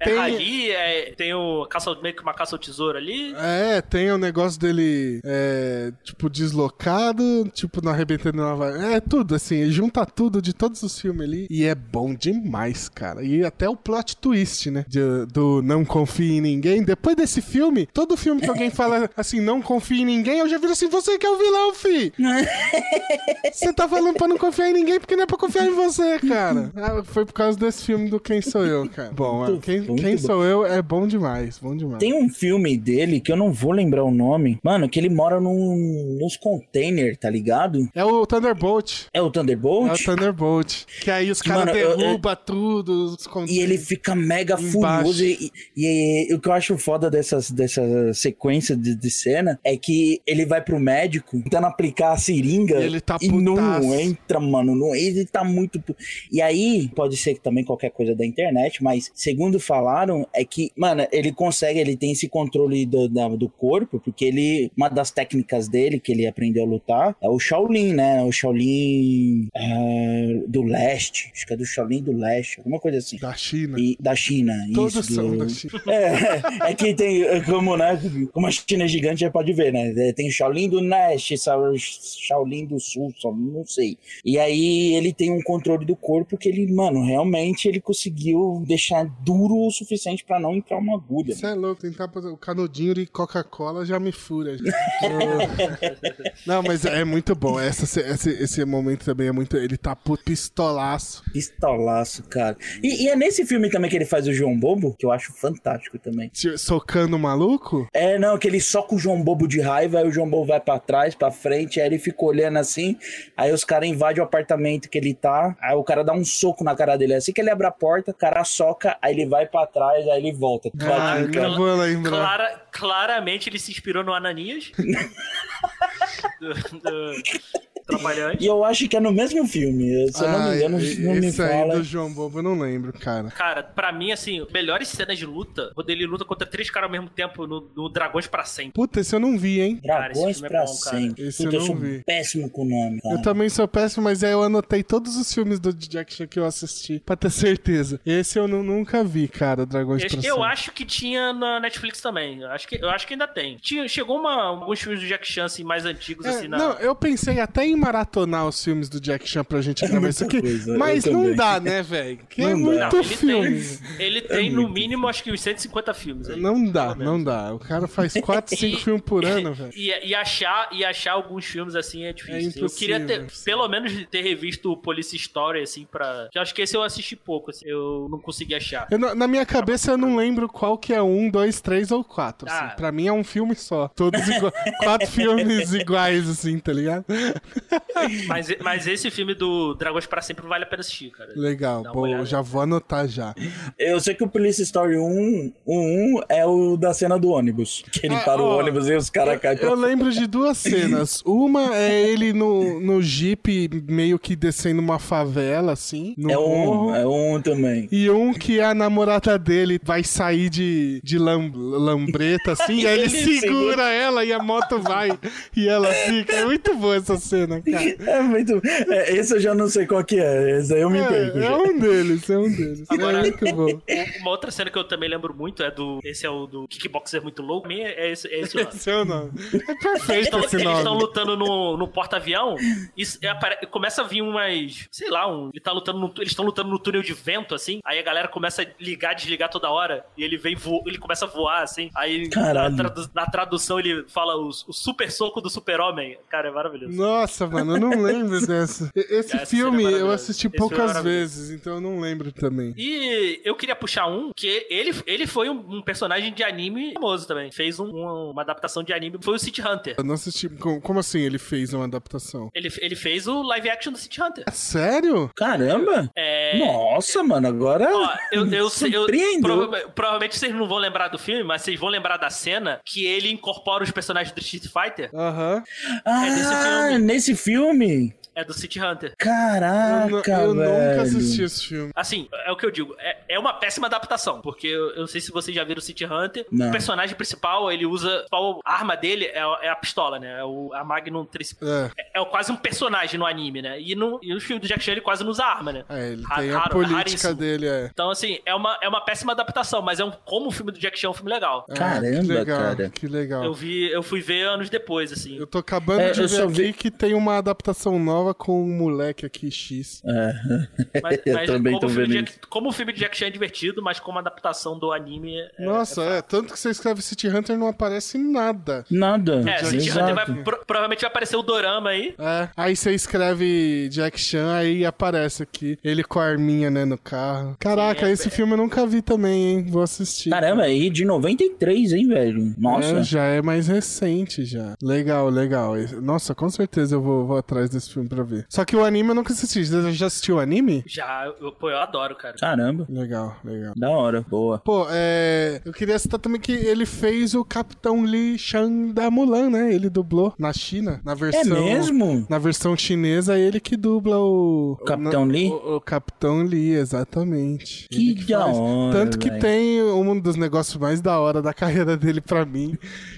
É Tem- rally, é, tem o caça, meio que uma caça ao tesouro ali. É, tem o negócio dele, é, tipo, deslocado, tipo, no Arrebentando Nova É tudo, assim, ele junta tudo de todos os filmes ali. E é bom demais, cara. E até o plot twist, né? de- do Não Confie em Ninguém. Depois desse filme, todo filme que alguém fala assim, não confie em ninguém, eu já viro assim, você que é o vilão, fi! Você tá falando pra não confiar em ninguém porque não é pra confiar em você, cara. Ah, foi por causa desse filme do Quem Sou Eu, cara. Bom, Muito- quem, quem bom. Sou Eu é bom demais, bom demais. Tem um filme dele que eu não vou lembrar o nome. Mano, que ele mora num, nos containers, tá ligado? É o Thunderbolt. É o É o Thunderbolt? Thunderbolt. Que aí os caras Mano, eu- derrubam tudo. Os con- E ele fica mega furioso. E, e- e o que eu acho foda dessas, dessa sequência de, de cena é que ele vai pro médico tentando aplicar a seringa. E ele tá e não entra, mano. Não, ele tá muito. E aí, pode ser que também qualquer coisa da internet, mas segundo falaram, é que, mano, ele consegue, ele tem esse controle do, do corpo, porque ele. Uma das técnicas dele que ele aprendeu a lutar é o Shaolin, né? O Shaolin é, do leste. Acho que é do Shaolin do leste, alguma coisa assim. Da China. E da China. Todos isso, são do- da China. É, é que tem, é como, né, como a China é gigante, já pode ver, né? É, Tem Shaolin do Leste, Shaolin do Sul, não sei. E aí ele tem um controle do corpo que ele, mano, realmente ele conseguiu deixar duro o suficiente pra não entrar uma agulha. Você é louco, tentar fazer o canudinho de Coca-Cola já me fura. já. Não, mas é muito bom. Essa, esse, esse momento também é muito. Ele tá puto pistolaço. Pistolaço, cara. E, e é nesse filme também que ele faz o João Bobo, que eu acho fantástico também. Socando o maluco? É, não, que ele soca o João Bobo de raiva, aí o João Bobo vai pra trás, pra frente, aí ele fica olhando assim, aí os caras invadem o apartamento que ele tá, aí o cara dá um soco na cara dele. Assim que ele abre a porta, o cara soca, aí ele vai pra trás, aí ele volta. Ah, cara. não vou lembrar. Clara- claramente ele se inspirou no Ananias. do, do- Trabalhante. E eu acho que é no mesmo filme. Se eu não me engano, e- não me esse aí fala. do João Bobo eu não lembro, cara. Cara, pra mim, assim, melhores cenas de luta, quando ele luta contra três caras ao mesmo tempo no, no Dragões pra Sempre. Puta, esse eu não vi, hein? Cara, esse Dragões filme é pra bom, cara. sempre. Esse Puta, eu eu não sou vi. péssimo com o nome, cara. Eu também sou péssimo, mas aí eu anotei todos os filmes do Jack Chan que eu assisti pra ter certeza. Esse eu nu- nunca vi, cara, Dragões Eu, pra eu Sempre. acho que tinha na Netflix também. Eu acho que, eu acho que ainda tem. Tinha, chegou uma, alguns filmes do Jack Chan assim, mais antigos, É, assim, na. Não, eu pensei até em maratonar os filmes do Jack Chan pra gente gravar isso aqui, coisa, mas não também. dá, né, velho? Que é Não dá. muito Não, ele filme. tem, ele tem no mínimo, acho que uns 150 filmes. Aí, Não dá, não dá. O cara faz 4, 5 E- filmes por ano, velho. E, e achar, e achar alguns filmes assim é difícil. É eu queria ter, pelo menos, ter revisto o Police Story, assim, pra. Que eu acho que esse eu assisti pouco, assim, eu não consegui achar. Eu na minha cabeça eu não lembro qual que é um, dois, três ou quatro. Assim. Ah. Pra mim é um filme só. Todos iguais. quatro filmes iguais, assim, tá ligado? Mas, mas esse filme do Dragões para Sempre vale a pena assistir, cara. Legal. Pô, olhada. já vou anotar já. Eu sei que o Police Story 1, o 1 é o da cena do ônibus. Que ele Ah, para o ó, ônibus e os caras caem pra Eu lembro de duas cenas. Uma é ele no, no jeep, meio que descendo uma favela, assim, no É morro. um, é um também. E um que a namorada dele vai sair de, de lam- lambreta, assim, e aí ele Ele segura segura. ela e a moto vai e ela fica. É muito boa essa cena, cara. É muito. é, esse eu já não sei qual que é. Esse aí eu me perco. É, é já. um deles, é um deles. Agora- é muito bom. Uma outra cena que eu também lembro muito é do. Esse é o do Kickboxer muito louco. Pra mim é esse, é esse o nome. Esse é o nome. É perfeito Então, esse eles estão lutando no, no porta-avião e é, apare- começa a vir umas. Sei lá, um, ele tá lutando no, eles estão lutando no túnel de vento, assim. Aí a galera começa a ligar, desligar toda hora. E ele vem vo, ele começa a voar, assim. Aí Caralho. na, tradu- na tradução ele fala o, o super soco do super-homem. Cara, é maravilhoso. Nossa, mano, eu não lembro dessa. E- Esse Essa filme é eu assisti Esse é poucas vezes, então eu não lembro também. E eu queria puxar um que ele, ele foi um, personagem de anime famoso também. Fez um- um- uma adaptação de anime. Foi o City Hunter. Eu não assisti. Como, assim ele fez uma adaptação? Ele, ele fez o live action do City Hunter. É sério? Caramba! É. Nossa, mano, agora. Ó, eu, eu, sei- eu, prova- provavelmente vocês não vão lembrar do filme, mas vocês vão lembrar da cena que ele incorpora os personagens do Street Fighter. Aham. Ah, é desse filme. nesse filme? É do City Hunter. Eu, Caraca, eu nunca velho. assisti esse filme. Assim, é o que eu digo. É, é uma péssima adaptação. Porque eu, eu não sei se vocês já viram o City Hunter. Não. O personagem principal, ele usa. A arma dele é, é a pistola, né? É o, a Magnum 3. É. É, é quase um personagem no anime, né? E no, e no filme do Jack Chan ele quase não usa arma, né? É, ele tem a raro- política dele, é. Então, assim, é uma, é uma péssima adaptação, mas é um, como o filme do Jack Chan é um filme legal. Ah, Caramba, que legal, cara. Que legal. Eu vi, eu fui ver anos depois, assim. Eu tô acabando É, de eu ver só aqui vi- que tem uma adaptação nova com um moleque aqui, X. É. Mas, Eu mas também como, tô o filme vendo de Jack, como o filme de Jack Chan é divertido, mas como adaptação do anime. É, Nossa, é, Tanto que você escreve City Hunter não aparece nada. Nada. É, Jack City Hunter vai, pro- provavelmente vai aparecer o Dorama aí. É. Aí você escreve Jack Chan, aí aparece aqui. Ele com a arminha, né, no carro. Caraca, Sim, é- esse filme eu nunca vi também, hein? Vou assistir. Caramba, aí de 93, hein, velho? Nossa. É, já é mais recente já. Legal, legal. Nossa, com certeza eu vou, vou atrás desse filme pra ver. Só que o anime eu nunca assisti. Você já assistiu o anime? Já, eu, pô, eu adoro, cara. Caramba. Legal, legal. Da hora, boa. Pô, é. Eu queria citar também que ele fez o Capitão Li Shang da Mulan, né? Ele dublou na China, na É versão. mesmo? Na versão chinesa, ele que dubla o. Capitão na- Li? O, o Capitão Li, exatamente. Que Ele da faz. hora, Tanto que velho. tem um dos negócios mais da hora da carreira dele pra mim,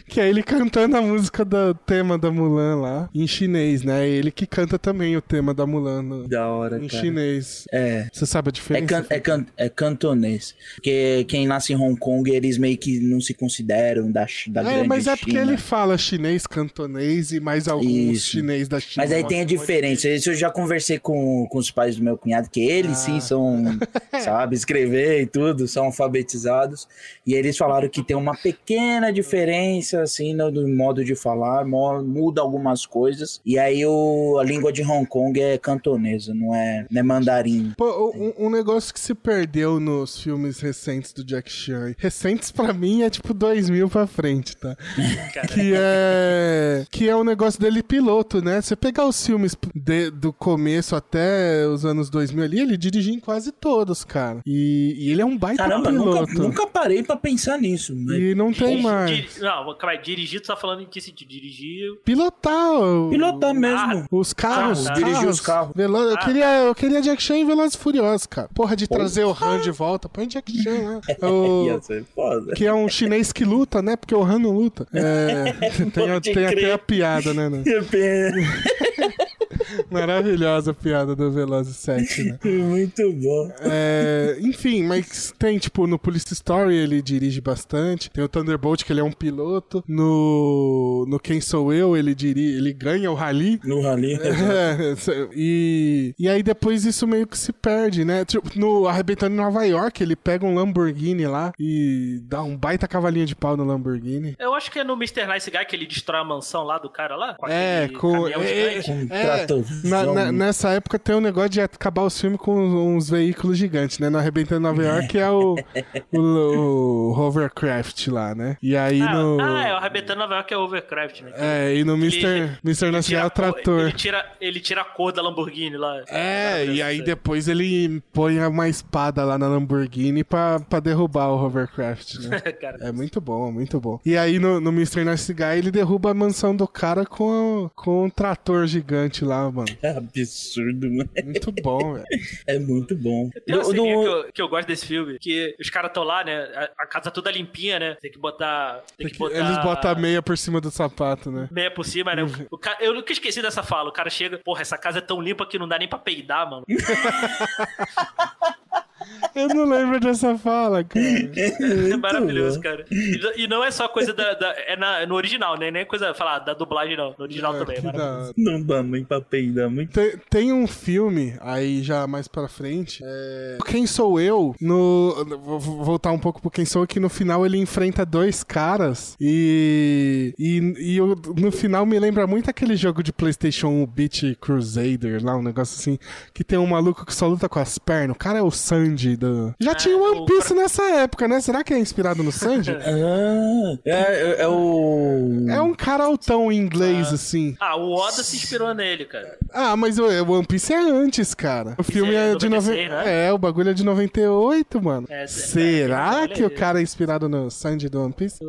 que é ele cantando a música do tema da Mulan lá, em chinês, né? Ele que canta também o tema da Mulan no- Da hora, em cara. chinês. É. Você sabe a É, diferença? can, é, can, é cantonês. Porque quem nasce em Hong Kong, eles meio que não se consideram da, da É, grande mas é porque ele fala chinês, cantonês e mais alguns Isso. chinês da China. Mas aí tem a diferença. Isso eu já conversei com, com os pais do meu cunhado, que eles Ah. sim são, sabe, escrever e tudo, são alfabetizados. E eles falaram que tem uma pequena diferença, assim, no, no modo de falar, mo- muda algumas coisas. E aí o, a língua de Hong Kong é cantonesa, não é, não é mandarim. Pô, um, um negócio que se perdeu nos filmes recentes do Jack Chan. Recentes pra mim é tipo 2000 pra frente, tá? Que é. Que é o negócio dele piloto, né? Você pegar os filmes de- do começo até os anos 2000 ali, ele dirigiu em quase todos, cara. E, e ele é um baita Caramba, nunca, piloto. nunca parei pra pensar nisso. Mas... E não tem mais. não, aí, dirigir, tu tá falando em que sentido? Dirigir. Pilotar. o- Pilotar o mesmo, mesmo. Os carros, Ah, tá. Dirigir os carros. Velo- eu, Ah. queria, eu queria Jack Chan e Velozes e Furiosos, cara. Porra, de trazer o Han de volta. Põe Jack Chan lá. O- ser foda. que é um chinês que luta, né? Porque o Han não luta. É, tem, tem até a piada, né? né? Maravilhosa a piada do Velozes 7, né? Muito bom. É, enfim, mas tem, tipo, no Police Story ele dirige bastante. Tem o Thunderbolt, que ele é um piloto. No, no Quem Sou Eu, ele dirige, ele ganha o rally. No rally. É, e, e aí depois isso meio que se perde, né? Tipo, no Arrebentando em Nova York, ele pega um Lamborghini lá e dá um baita cavalinho de pau no Lamborghini. Eu acho que é no Mr. Nice Guy que ele destrói a mansão lá do cara lá. Com É, com. é, é, tratorzão. Na- na- nessa época tem um negócio de acabar os filmes com uns veículos gigantes, né? No Arrebentando Nova York é o, o, o hovercraft lá, né? E aí Ah, no. ah, é, o Arrebentando Nova York é Overcraft, né? É, e no Mr. Mr. Nacional a cor- Trator. Ele tira, ele tira a cor da Lamborghini lá. É, e aí depois ele põe uma espada lá na Lamborghini pra, pra derrubar o hovercraft, né? Cara, É muito bom, muito bom. E aí no, no Mr. Nice Guy ele derruba a mansão do cara com, com um trator gigante lá, mano. É absurdo, mano. Muito bom, velho. É muito bom. Tem uma Do- do- que, eu, que eu gosto desse filme, que os caras estão lá, né? A, a casa toda limpinha, né? Tem que botar. Tem que botar. Eles botam a meia por cima do sapato, né? meia por cima, né? O ca- Eu nunca esqueci dessa fala. O cara chega, porra, essa casa é tão limpa que não dá nem pra peidar, mano. Eu não lembro dessa fala, cara. É maravilhoso, cara. E, e não é só coisa da. da- é na- no original, né? Nem é coisa, falar, da dublagem, não. No original também. É Que da maravilhoso. Não dá nem pra peidar muito. Tem, tem um filme, aí já mais pra frente, é... Quem Sou Eu, no... Vou voltar um pouco pro Quem Sou Eu, que no final ele enfrenta dois caras e... E, e eu- no final me lembra muito aquele jogo de Playstation 1, Beat Crusader, lá, um negócio assim, que tem um maluco que só luta com as pernas. O cara é o Sanji do... Já tinha o One Piece Cro- nessa época, né? Será que é inspirado no Sanji? Ah, é, é- é o. é um cara altão em inglês, assim. Ah, o Oda se inspirou nele, cara. Ah, mas o o One Piece é antes, cara. O filme é é, de 96, 90. né? É, o bagulho é de 98, mano. É, é, Será é, que é, o cara é inspirado no Sanji do One Piece?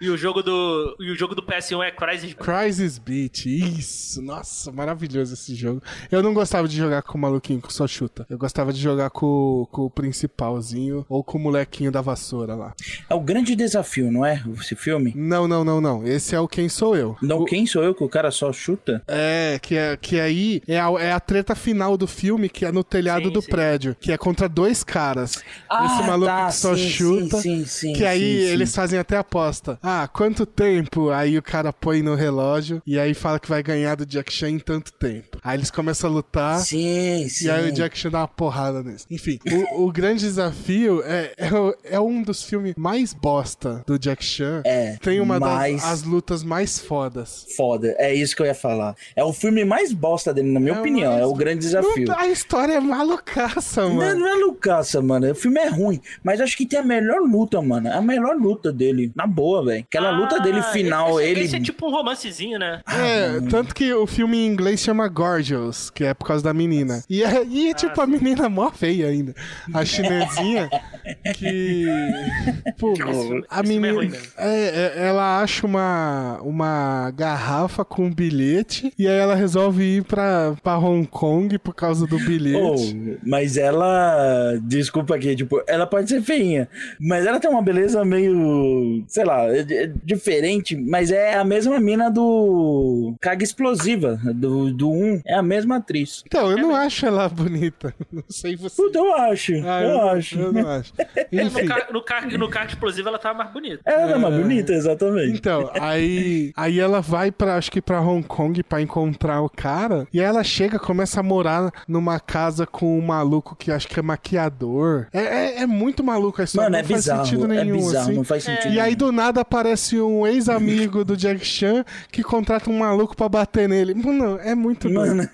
E o jogo do. E o jogo do PS1 é Crysis. Crisis Beat, isso. Nossa, maravilhoso esse jogo. Eu não gostava de jogar com o maluquinho que só chuta. Eu gostava de jogar com, com o principalzinho ou com o molequinho da vassoura lá. É o grande desafio, não é? Esse filme? Não, não, não, não. Esse é o Quem Sou Eu. Não, O- quem sou eu que o cara só chuta? É, que, é, que aí é a, é a treta final do filme, que é no telhado Sim, do sim. prédio, que é contra dois caras. Esse maluco tá, que só sim, chuta. Sim, sim, sim, que aí sim, sim. eles fazem até aposta. Ah, quanto tempo? Aí o cara põe no relógio e aí fala que vai ganhar do Jack Chan em tanto tempo. Aí eles começam a lutar. Sim, sim. E aí o Jack Chan dá uma porrada nisso. Enfim, o, o grande desafio é, é, é um dos filmes mais bosta do Jack Chan. É, Tem uma mais- das as lutas mais fodas. Foda, é isso que eu ia falar. É o filme mais bosta dele, na minha É opinião. mais- É o grande desafio. Não- a história é malucaça, Não, é- mano. não é Lucaça, mano. O filme é ruim. Mas acho que tem a melhor luta, mano. A melhor luta dele. Na boa, velho. Aquela luta dele Ah, final, esse, ele. Esse é tipo um romancezinho, né? É, tanto que o filme em inglês chama Gorgeous, que é por causa da menina. E, é, e Ah, tipo, a menina é mó feia ainda. A chinesinha que. Pô, a esse filme é menina. É, é, ela acha uma, uma garrafa com um bilhete e aí ela resolve ir pra, pra Hong Kong por causa do Oh, bilhete. mas ela. Desculpa aqui, tipo, ela pode ser feinha. Mas ela tem uma beleza meio. Sei lá, é- é diferente. Mas é a mesma mina do. Carga Explosiva, do, do 1. É a mesma atriz. Então, eu não acho ela bonita. Não sei você. Puta, eu acho. Ah, eu, não- acho. Eu não acho. No Enfim. carro, no, carro, no carro explosivo ela tava mais bonita. Ela é mais bonita, exatamente. Então, aí, aí ela vai pra, acho que pra Hong Kong pra encontrar o cara. E aí ela chega, começa a morar numa casa com um maluco que acho que é maquiador. É, é, é muito maluco a história. Mano, é não faz bizarro. sentido é nenhum, bizarro, assim. não faz sentido. E aí do nada aparece um ex-amigo do Jack Chan que contrata um maluco pra bater nele. Mano, é muito doido.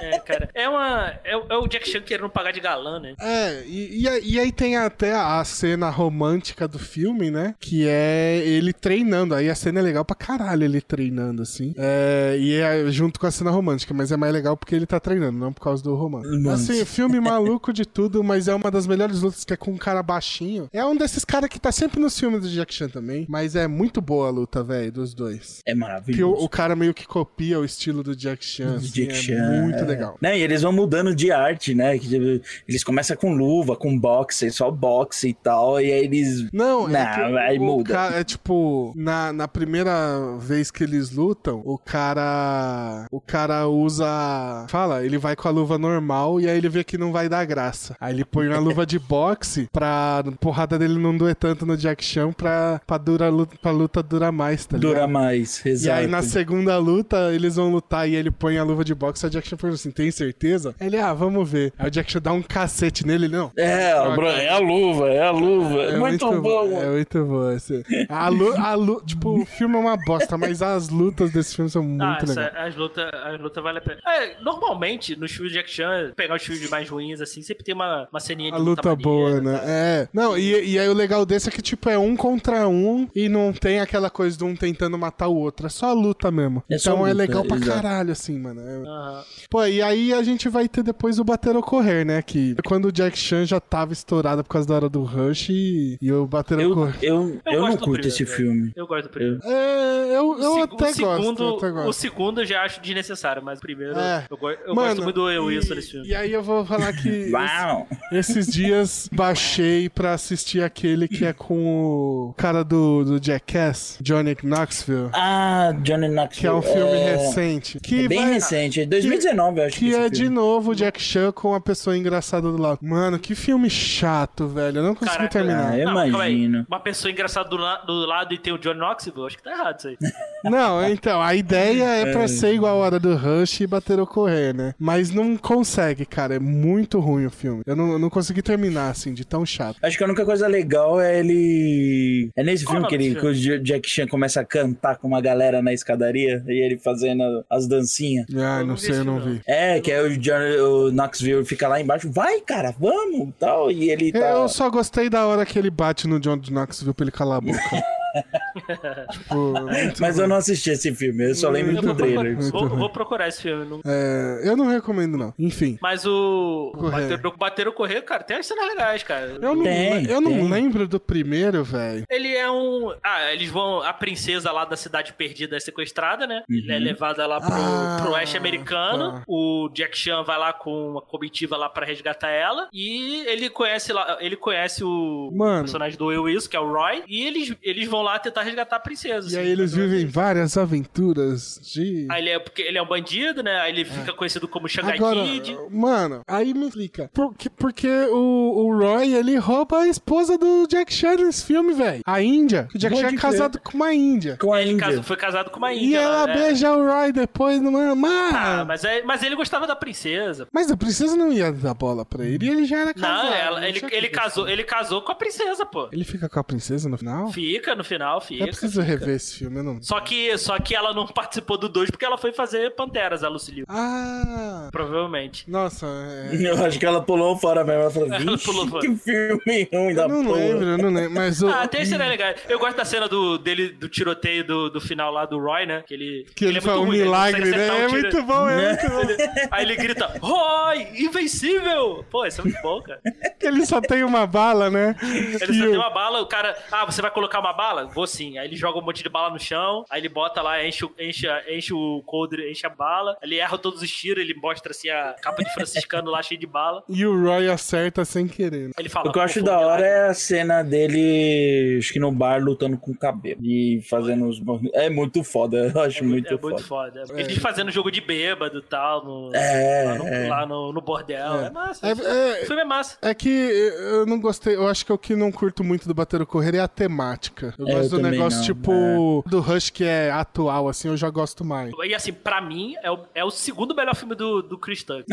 É, cara. É uma. É, é o Jack Chan querendo pagar de galã, né? É, e, e, aí- e aí tem até a cena romântica do filme, né? Que é ele treinando. Aí a cena é legal pra caralho, ele treinando, assim. É, e é junto com a cena romântica, mas é mais legal porque ele tá treinando, não por causa do romance. Romance. Assim, filme maluco de tudo, mas é uma das melhores lutas que é com um cara baixinho. É um desses caras que tá sempre nos filmes do Jack Chan também, mas é muito boa a luta, velho, dos dois. É Que o, maravilhoso. o cara meio que copia o estilo do Jack Chan. Do assim, Jack é Chan, muito é. legal. Né, e eles vão mudando de arte, né? Tipo, eles começam com luva, com boxe, só boxe e tal, e aí eles. Não, Não, é que o- aí o muda. ca- é tipo, na, na primeira vez que eles lutam, o cara. O cara usa. Fala, ele vai com a luva normal e aí ele vê que não vai dar graça. Aí ele põe uma luva de boxe pra porrada dele não doer tanto no Jack Chan pra, pra, dura, pra luta durar mais, tá ligado? Dura mais, E exato. aí na segunda luta, eles vão lutar e ele põe a luva de boxe, a Jack Chan pergunta assim, tem certeza? Ele, ah, vamos ver. Aí o Jack Chan dá um cacete nele, ele, não. É, é a luva, é a luva. É muito, bom. É muito bom. Esse. A lu, a lu, tipo, o filme é uma bosta, mas as lutas desse filme são muito ah, essa- legais. as lutas as lutas valem a pena. É, normalmente, nos filmes de Jack Chan, pegar os filmes mais ruins, assim, sempre tem uma, uma ceninha de A luta boa, maneira, né? tá? É. Não, e, e aí o legal desse é que, tipo, é um contra um e não tem aquela coisa de um tentando matar o outro. É só a luta mesmo. É então é luta, legal pra exato. caralho, assim, mano. É- Aham. Pô, e aí a gente vai ter depois o Bater Ocorrer, né? Que quando o Jack Chan já tava estourado por causa da hora do Rush e, e o Bater Eu, Ocorrer. eu, eu, não gosto do curto primeiro, esse filme. Eu gosto do primeiro. É, eu, eu até o gosto. segundo, eu até gosto. O segundo eu já acho desnecessário, mas o primeiro É. eu, eu Mano, gosto muito do Eu Wilson nesse filme. E aí eu vou falar que esses dias baixei pra assistir aquele que é com o cara do, do Jackass, Johnny Knoxville, Ah, Johnny Knoxville. que é um filme recente. Que É bem vai- recente, é 2019, acho que, Que é de filme. novo o Jack Chan com uma pessoa engraçada do lado. Mano, que filme chato, velho. Eu não consegui Caraca, terminar. Ah, eu Não, imagino. Uma pessoa engraçada do, la- do lado e tem o John Knoxville, acho que tá errado isso aí. Não, então, a ideia é pra ser igual a hora do Rush e bater ou correr, né? Mas não consegue, cara. É muito ruim o filme. Eu não, eu não consegui terminar, assim, de tão chato. Acho que a única coisa legal é ele. É nesse Qual filme o que, ele, que o Jack Chan começa a cantar com uma galera na escadaria e ele fazendo as dancinhas. Ah, não não sei, eu não vi. É, que é o, John, o Knoxville fica lá embaixo, vai, cara, vamos, tal, e ele tá... Eu só gostei da hora que ele bate no John Knoxville pra ele calar a boca. tipo, Mas eu não assisti esse filme, eu só lembro Eu do vou, trailer. procurar, vou, vou procurar esse filme. não- É, eu não recomendo, não. Enfim. Mas o. Correr. Bater, o correr, cara, tem as cenas legais, cara. Eu não, Tem, eu não tem. lembro do primeiro, velho. Ele é um. Ah, eles vão. A princesa lá da cidade perdida é sequestrada, né? Ele é levada lá pro, Ah, pro oeste americano. tá. O Jack Chan vai lá com uma comitiva lá pra resgatar ela. E ele conhece lá. Ele conhece o Mano. personagem do Will Wilson, que é o Roy. E eles, eles vão lá tentar resgatar a princesa. E assim, aí eles vivem várias aventuras de. Aí ele é, porque ele é um bandido, né? Aí ele fica conhecido como Shanghai Agora, Kid. mano, aí me explica. Por, que- porque o, o Roy, ele rouba a esposa do Jack Chan nesse filme, velho. A Índia. O Jack Chan é casado com uma Índia. Com a Ele Índia. casou- foi casado com uma E índia. ela lá, né? beija o Roy depois, não é? Mano. Ah, mas, é, mas ele gostava da princesa. Mas a princesa não ia dar bola pra ele. E ele já era casado. Não, ela- não ele, ele, casou, ele casou com a princesa, pô. Ele fica com a princesa no final? Fica, no final, Eu fica. preciso rever esse filme, eu não. Só que, só que ela não participou do 2 porque ela foi fazer Panteras, a Lucille. Ah! Provavelmente. Nossa, é. Eu acho que ela pulou fora mesmo. Ela falou, Ela pulou fora." que filme ruim da Eu não porra. lembro, eu não lembro. Mas o. Ah, tem cena legal. Eu gosto da cena do, dele, do tiroteio do, do final lá do Roy, né? Que ele. que ele, é fala um ruim, ele não milagre, né? É um tiro. muito bom, é muito bom. Ele- Aí ele grita, Roy, invencível! Pô, isso é muito bom, cara. Que ele só tem uma bala, né? Ele Que só tem o- uma bala, o cara. Ah, você vai colocar uma bala? Vou sim. Aí ele joga um monte de bala no chão, aí ele bota lá, enche, o- enche, enche o coldre, enche a bala, ele erra todos os tiros, ele mostra assim a capa de franciscano lá cheia de bala. E o Roy acerta sem querer. né? Ele fala. O que eu "Pô, acho da hora milagre." é a cena dele, acho que no bar lutando com o cabelo. E fazendo os. É muito foda, eu acho É muito, é muito foda. foda. Eles fazendo jogo de bêbado e tal, no, É, lá, no, é. lá no- no bordel. É, massa. É, o é- filme é massa. é que eu não gostei, eu acho que o que não curto muito do Bater o Correr é a temática. Eu É, Mas também negócio, não, tipo, do Rush que é atual, assim, eu já gosto mais. E assim, pra mim, é o, é o segundo melhor filme do, do Chris Tucker.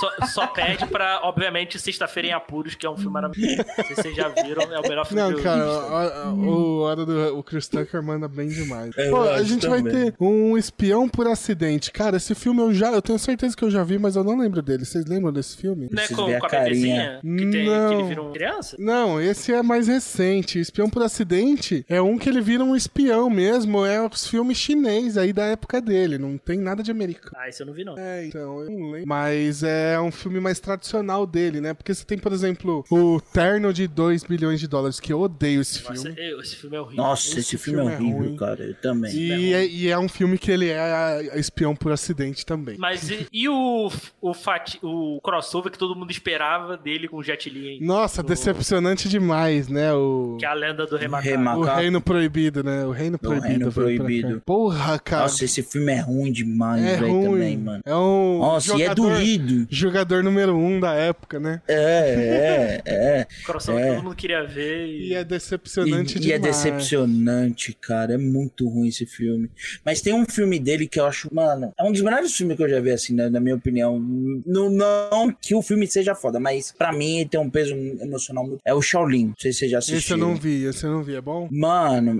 Só, só perde pra, obviamente, Sexta-feira em Apuros, que é um filme maravilhoso. Não sei se vocês já viram, é o melhor filme Não, do cara, Chris Tucker. o, o, o Hora do o Chris Tucker manda bem demais. Eu Pô, a gente vai também. ter um espião por acidente. Cara, esse filme eu já, eu tenho certeza que eu já vi, mas eu não lembro dele. Vocês lembram desse filme? Não é com, a com a bebezinha? Que, tem, que Não. ele vira um criança? Não, esse é mais recente. Espião por acidente é um que ele vira um espião mesmo. É os filmes chinês aí da época dele. Não tem nada de americano. Ah, esse eu não vi, não. É, então, eu não lembro. Mas é um filme mais tradicional dele, né? Porque você tem, por exemplo, o Terno de 2 bilhões de dólares, que eu odeio esse Nossa, filme. eu- esse filme é horrível. Nossa, esse, Esse filme, filme é é horrível, ruim. cara. Eu também. E é, e é um filme que ele é espião por acidente também. Mas e, e o, o, fati, o crossover que todo mundo esperava dele com o Jet Li, hein? Nossa, Do- decepcionante demais, né? O, Que é a lenda do Rei Macaco. O Reino Proibido, né? O Reino Proibido. Reino foi pra Proibido. Porra, cara. Nossa, esse filme é ruim demais, é velho, também, mano. É um Nossa, e é jogador, doído. jogador número um da época, né? É, é, é. Crossover É. que todo mundo queria ver. E E... é decepcionante E, e é demais. decepcionante, cara. É muito ruim esse filme. Mas tem um filme dele que eu acho, mano, é um dos melhores filmes que eu já vi, assim, né, na minha opinião. Não, não que o filme seja foda, mas pra mim ele tem um peso emocional muito. É o Shaolin. Não sei se você já assistiu. Esse eu não vi, esse eu não vi. É bom? Mano,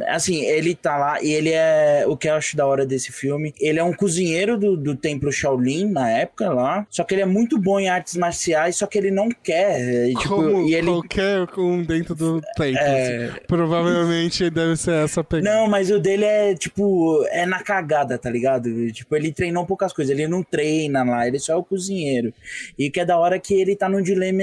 assim, ele tá lá e ele é. O que eu acho da hora desse filme, ele é um cozinheiro do, do templo Shaolin na época lá. Só que ele é muito bom em artes marciais, só que ele não quer. e, tipo, Como ele. qualquer um dentro do tempo. É. assim. Provavelmente deve ser essa pegada. Não, mas o dele é, tipo, é na cagada, tá ligado? Tipo, ele treinou poucas coisas, ele não treina lá, ele só é o cozinheiro. E que é da hora é que ele tá num dilema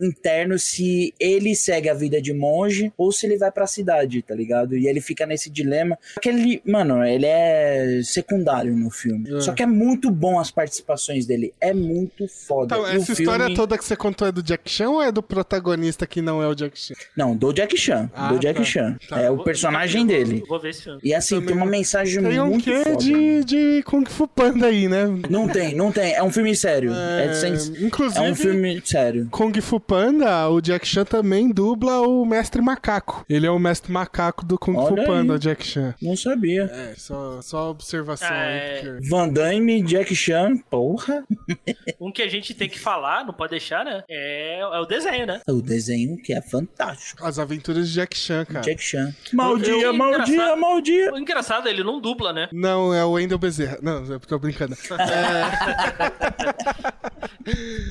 interno se ele segue a vida de monge ou se ele vai pra cidade, tá ligado? E ele fica nesse dilema. Só que ele, mano, ele é secundário no filme. É. Só que é muito bom as participações dele, é muito foda. Então, E o essa história filme- toda que você contou é do Jack Chan ou é do protagonista que não é o Jack Chan? Não, do Jack Chan, Ah, do Jack tá. Chan. Tá. É o personagem vou- dele. Vou ver esse filme. E assim, Também tem uma mensagem Tem um muito quê foda. de, de Kung Fu Panda aí, né? Não tem, não tem. É um filme sério. É, É, sem- inclusive, é um filme sério. Kung Fu Panda, o Jack Chan também dubla o Mestre Macaco. Ele é o Mestre Macaco do Kung Fu Olha aí. Panda, o Jack Chan. Não sabia. É, só, só observação Ah, aí. é. porque- Van Damme, Jack Chan, porra. Um que a gente tem que falar, não pode deixar, né? É, é o desenho, né? O desenho que é fantástico. As aventuras de Jack Chan, cara. Jack Chan. Maldia, eu- maldia, maldia. O engraçado, ele não dupla, né? Não, é o Wendel Bezerra. Não, eu tô brincando.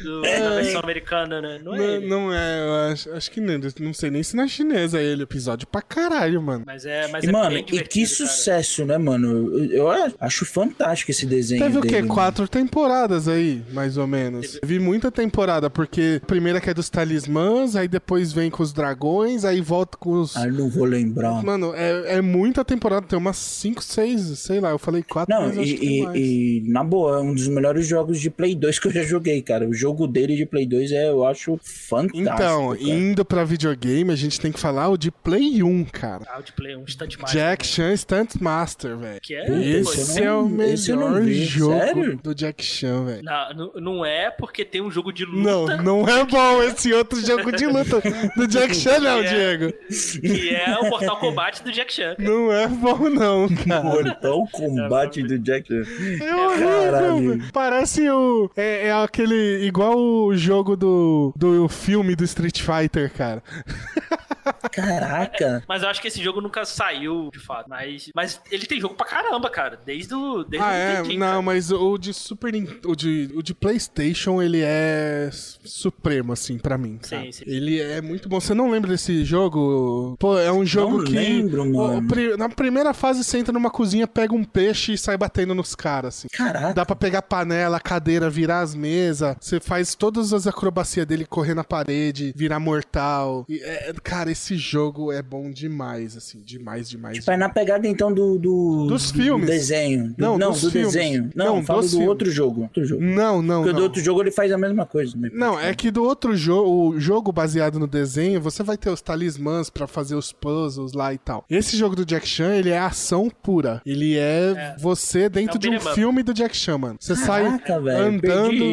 Do, Da versão americana, né? Não é Não, ele. não é, eu acho, acho que não. Não sei nem se na chinesa é ele. Episódio pra caralho, mano. Mas é, mas E, é mano, e que cara. sucesso, né, mano? Eu, eu acho fantástico esse desenho Teve o dele. quê? mano. Quatro temporadas aí, mais ou menos. Vi muita temporada, porque a primeira que é dos talismãs, aí depois vem com os dragões, aí volta com os. Ah, não vou lembrar. Mano, é, é muita temporada, tem umas 5, 6, sei lá, eu falei 4, Não, mas acho e, que tem e- e, na boa, é um dos melhores jogos de Play 2 que eu já joguei, cara. O jogo dele de Play 2 é, eu acho fantástico. Então, cara. indo pra videogame, a gente tem que falar o de Play 1, cara. Outplay, um mais. Jack Chan Stunt Master, velho. Que é. Esse esse é o não- não melhor jogo Sério? do Jack Chan, velho. Não, não- não é porque tem um jogo de Não, luta não é bom esse outro jogo de luta do Jack Chan, não, É. Diego. que é o Mortal Kombat do Jack Chan. cara. Não é bom, não, cara. Mortal Kombat do Jack Chan. É horrível, velho. Parece o. É, é aquele. Igual o jogo do, do filme do Street Fighter, cara. Caraca. Mas eu acho que esse jogo nunca saiu, de fato. Mas, mas ele tem jogo pra caramba, cara. Desde o. Desde Ah, o é? Nintendinho, Não, cara. mas o de Super o de, o de PlayStation, ele é supremo, assim, pra mim. cara. Sim, sim. Ele é muito bom. Você não lembra desse jogo? Pô, é um jogo Não que. lembro, mano. na primeira fase, você entra numa cozinha, pega um peixe e sai batendo nos caras, assim. Caraca. Dá pra pegar panela, cadeira, virar as mesas. Você faz todas as acrobacias dele correr na parede, virar mortal. E, é, cara, esse jogo é bom demais, assim. Demais, demais. Tipo, é na pegada então do. do Dos do filmes. desenho. Do- Não, não, dos do filmes. desenho. Não, Não, falo do filmes. outro jogo. Outro jogo. Não, não, Porque não. do outro jogo ele faz a mesma coisa. né? Não, é que do outro jogo, o jogo baseado no desenho, você vai ter os talismãs pra fazer os puzzles lá e tal. Esse jogo do Jack Chan, ele é ação pura. Ele é, você dentro É um de um up. filme do Jack Chan, mano. Você Caraca, sai velho. andando,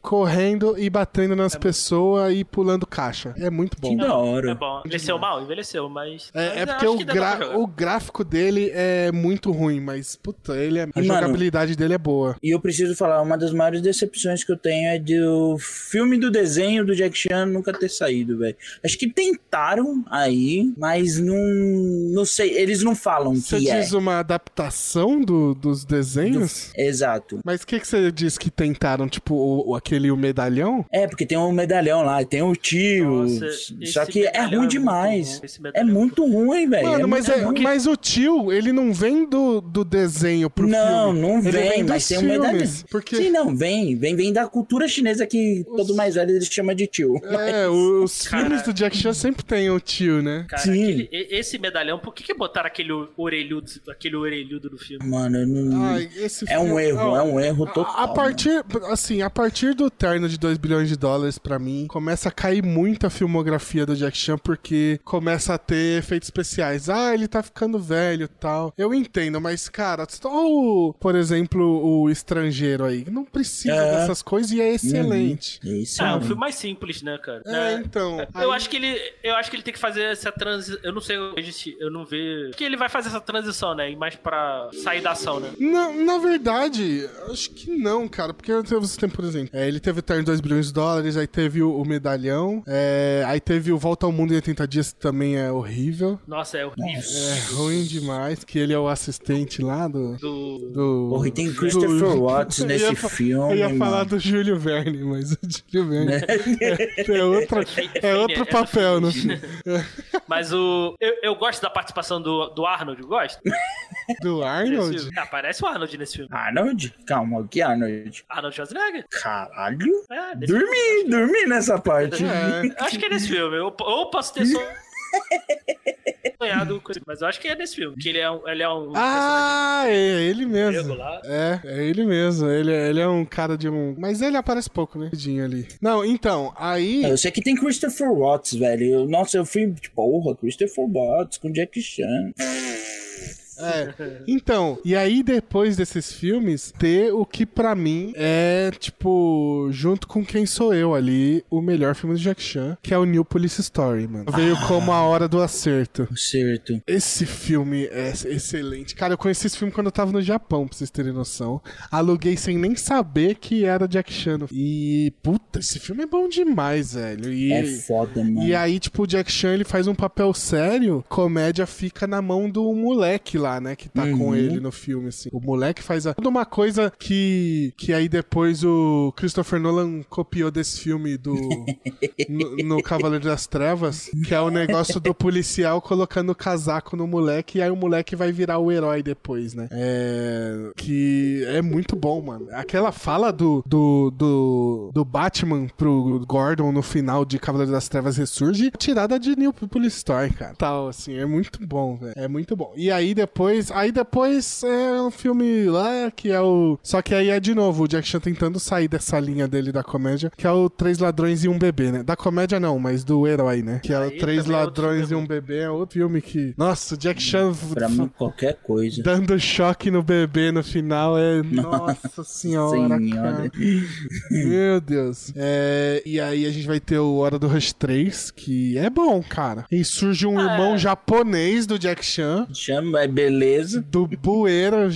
correndo e batendo nas pessoas e pulando caixa. É muito bom. Que da hora. É bom. Esse é o mal, envelheceu, mas. É, mas é porque o, gra- o gráfico dele é muito ruim, mas, puta, ele é, a E, mano, jogabilidade dele é boa. E eu preciso falar, uma das maiores decepções que eu tenho é do filme do desenho do Jack Chan nunca ter saído, velho. Acho que tentaram aí, mas não. Não sei, eles não falam Você que é. diz uma adaptação do- dos desenhos? Exato. Mas o que, que você diz que tentaram? Tipo, o, o- aquele o medalhão? É, porque tem um medalhão lá, tem o tio. Nossa, só que é ruim é muito demais. É é muito ruim, velho. Mano, é, mas, é, ruim. mas o tio, ele não vem do, do desenho pro Não, filme. não Ele vem, dos mas tem um filmes, medalhão. Porque Sim, não, vem, vem, vem da cultura chinesa que todo mais velho eles chama de tio. é, os Cara- filmes do Jack Chan sempre tem o tio, né? Cara, Sim. aquele- esse medalhão, por que, que botaram aquele orelhudo, aquele orelhudo no filme? Mano, eu não. Ai, esse é um filme- erro, Ó, é um erro A, total. a partir, assim, a partir do terno de 2 bilhões de dólares, pra mim, começa a cair muito a filmografia do Jack Chan, porque começa a ter efeitos especiais. Ah, ele tá ficando velho e tal. Eu entendo, mas, cara, só o, por exemplo, o estrangeiro aí, não precisa É. dessas coisas e é excelente. mano. Isso, Ah, é um filme mais simples, né, cara? É, Né? então. Eu aí- acho que ele, eu acho que ele tem que fazer essa transição. Eu não sei, eu não vejo que ele vai fazer essa transição, né? E mais pra sair da ação, né? Na, na verdade, acho que não, cara. Porque você tem, por exemplo, é, ele teve o terno de 2 bilhões de dólares, aí teve o, o medalhão, é, aí teve o Volta ao Mundo em 80 Que também é horrível. Nossa, é horrível. É ruim demais, que ele é o assistente lá do. Do... do Porra, e tem do- Christopher Watts Eu nesse ia fa- filme, Eu ia falar mano. do Júlio Verne, mas o Júlio Verne é, é outro, é outro é do papel no Finish. filme. Mas o. Eu, eu gosto da participação do, do Arnold, gosto. Do Arnold? Aparece o Arnold nesse filme. Arnold? Calma, que Arnold? Arnold Schwarzenegger. Caralho? É, Dormi, dormi nessa parte. É. Eu acho que é nesse filme. Eu, ou posso ter son- sonhado com isso, mas eu acho que é nesse filme. Que ele é um, ele é um Ah, é ele mesmo. regular. É, é ele mesmo. Ele, é- ele é um cara de um. Mas ele aparece pouco, né? Ali. Não, então, aí. Eu sei que tem Christopher Watts, velho. Eu- Nossa, eu fui, tipo, porra, Christopher Watts com Jack Chan. É. Então, e aí depois desses filmes, ter o que pra mim é, tipo, junto com Quem Sou Eu ali, o melhor filme do Jack Chan, que é o New Police Story, mano. Veio como a hora do acerto. Certo. Esse filme é excelente. Cara, eu conheci esse filme quando eu tava no Japão, pra vocês terem noção. Aluguei sem nem saber que era Jack Chan. E, puta, esse filme é bom demais, velho. E, É foda, mano. e aí, tipo, o Jack Chan, ele faz um papel sério, comédia fica na mão do moleque lá, né, que tá com Uhum. ele no filme, assim. O moleque faz a... toda uma coisa que, que aí depois o Christopher Nolan copiou desse filme do... no, no Cavaleiro das Trevas, que é o negócio do policial colocando o casaco no moleque, e aí o moleque vai virar o herói depois, né? É... Que é muito bom, mano. Aquela fala do, do, do, do Batman pro Gordon no final de Cavaleiro das Trevas Ressurge, tirada de New Police Story, cara. Tal, assim, é muito bom, velho. É muito bom. E aí depois, aí depois é um filme lá que é o... Só que aí é de novo o Jack Chan tentando sair dessa linha dele da comédia, que é o Três Ladrões e um Bebê, né? Da comédia não, mas do herói, né? Que é o Aí Três é Ladrões e filme um Bebê, é outro filme que... Nossa, o Jack Chan... Pra mim, qualquer coisa. Dando choque no bebê no final é. Nossa senhora, Senhora. Meu Deus. É, e aí a gente vai ter o Hora do Rush 3, que é bom, cara. E surge um Ah, irmão é. japonês do Jack Chan. Chama, é beleza. Do Bueira.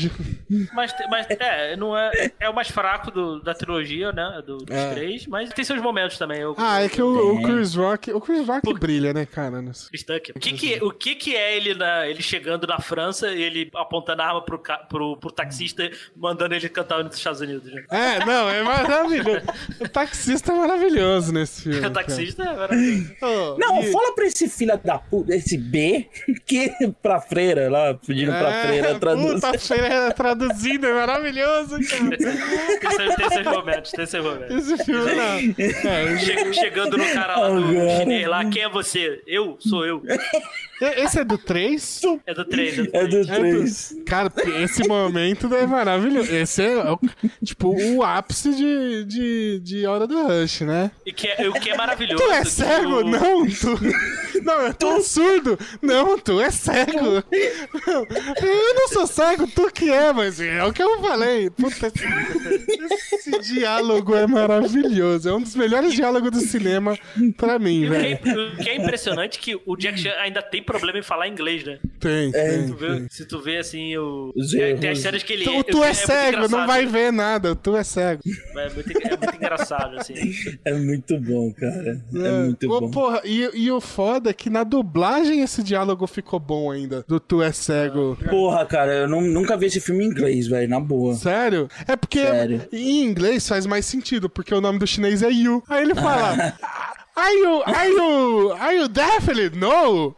Mas, mas é, não é, é o mais fraco do, da trilogia, né? Do, dos É. três, mas tem seus momentos também. Eu, Ah, é que o, o. Chris Rock. O Chris Rock brilha, né, cara? nesse-. O que que, o que que é ele, na, ele chegando na França e ele apontando a arma pro, pro, pro taxista, mandando ele cantar nos Estados Unidos? Né? É, não, é maravilhoso. O taxista é maravilhoso nesse filme. O taxista é maravilhoso. cara. Oh, Não, e- fala pra esse filho da puta, esse B, que pra freira lá, pedindo pra freira traduzir. É, Puta, freira traduzindo, é maravilhoso, cara. Tem, seus- momentos, tem seus momentos. Esse filme não. É, Che- chegando no cara lá do Oh, chinês lá, quem é você? Eu? Sou eu. Esse é do 3? É do 3, é do É 3. do 3. Cara, esse momento é maravilhoso. Esse é, o- tipo, o ápice de, de, de Hora do Rush, né? E que é, o que é maravilhoso. Tu é cego? o- Não, tu... Não, tu é surdo. Não, tu é cego. Eu não sou cego, tu que é, mas é o que eu falei. Puta, esse, esse diálogo é maravilhoso. É um dos melhores diálogos do cinema pra mim, que, velho. é, o que é impressionante é que o Jack Chan ainda tem problema em falar inglês, né? Tem, tem. Tu vê- se tu vê assim, o. Tem, as cenas que ele. Tu, tu é, muito cego, não vai ver nada. Tu é cego. É muito, é muito engraçado, assim. É muito bom, cara. É, muito Ô, bom. Porra, e, e o foda é que na dublagem esse diálogo ficou bom ainda. Do Tu é cego. Porra, cara, eu não- nunca vi esse filme em inglês, velho, na boa. Sério? É porque Sério. em inglês faz mais sentido, porque o nome do chinês é Yu. Aí ele fala. Are you, are you, are you definitely? No!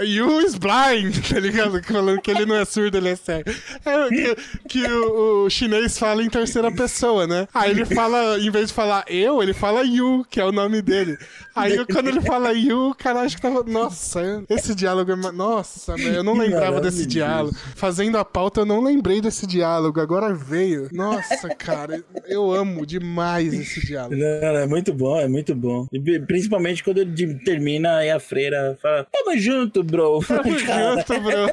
You is blind, tá ligado? Falando que ele não é surdo, ele é cego. É que, que o, o chinês fala em terceira pessoa, né? Aí ele fala, em vez de falar eu, ele fala you, que é o nome dele. Aí quando ele fala you, o cara acha que tava. Nossa, esse diálogo é. Nossa, eu não lembrava desse diálogo. Fazendo a pauta, eu não lembrei desse diálogo. Agora veio. Nossa, cara, eu amo demais esse diálogo. Não, é muito bom, é muito bom. E Principalmente quando ele termina e a freira fala, tamo junto, bro. Tamo junto, bro.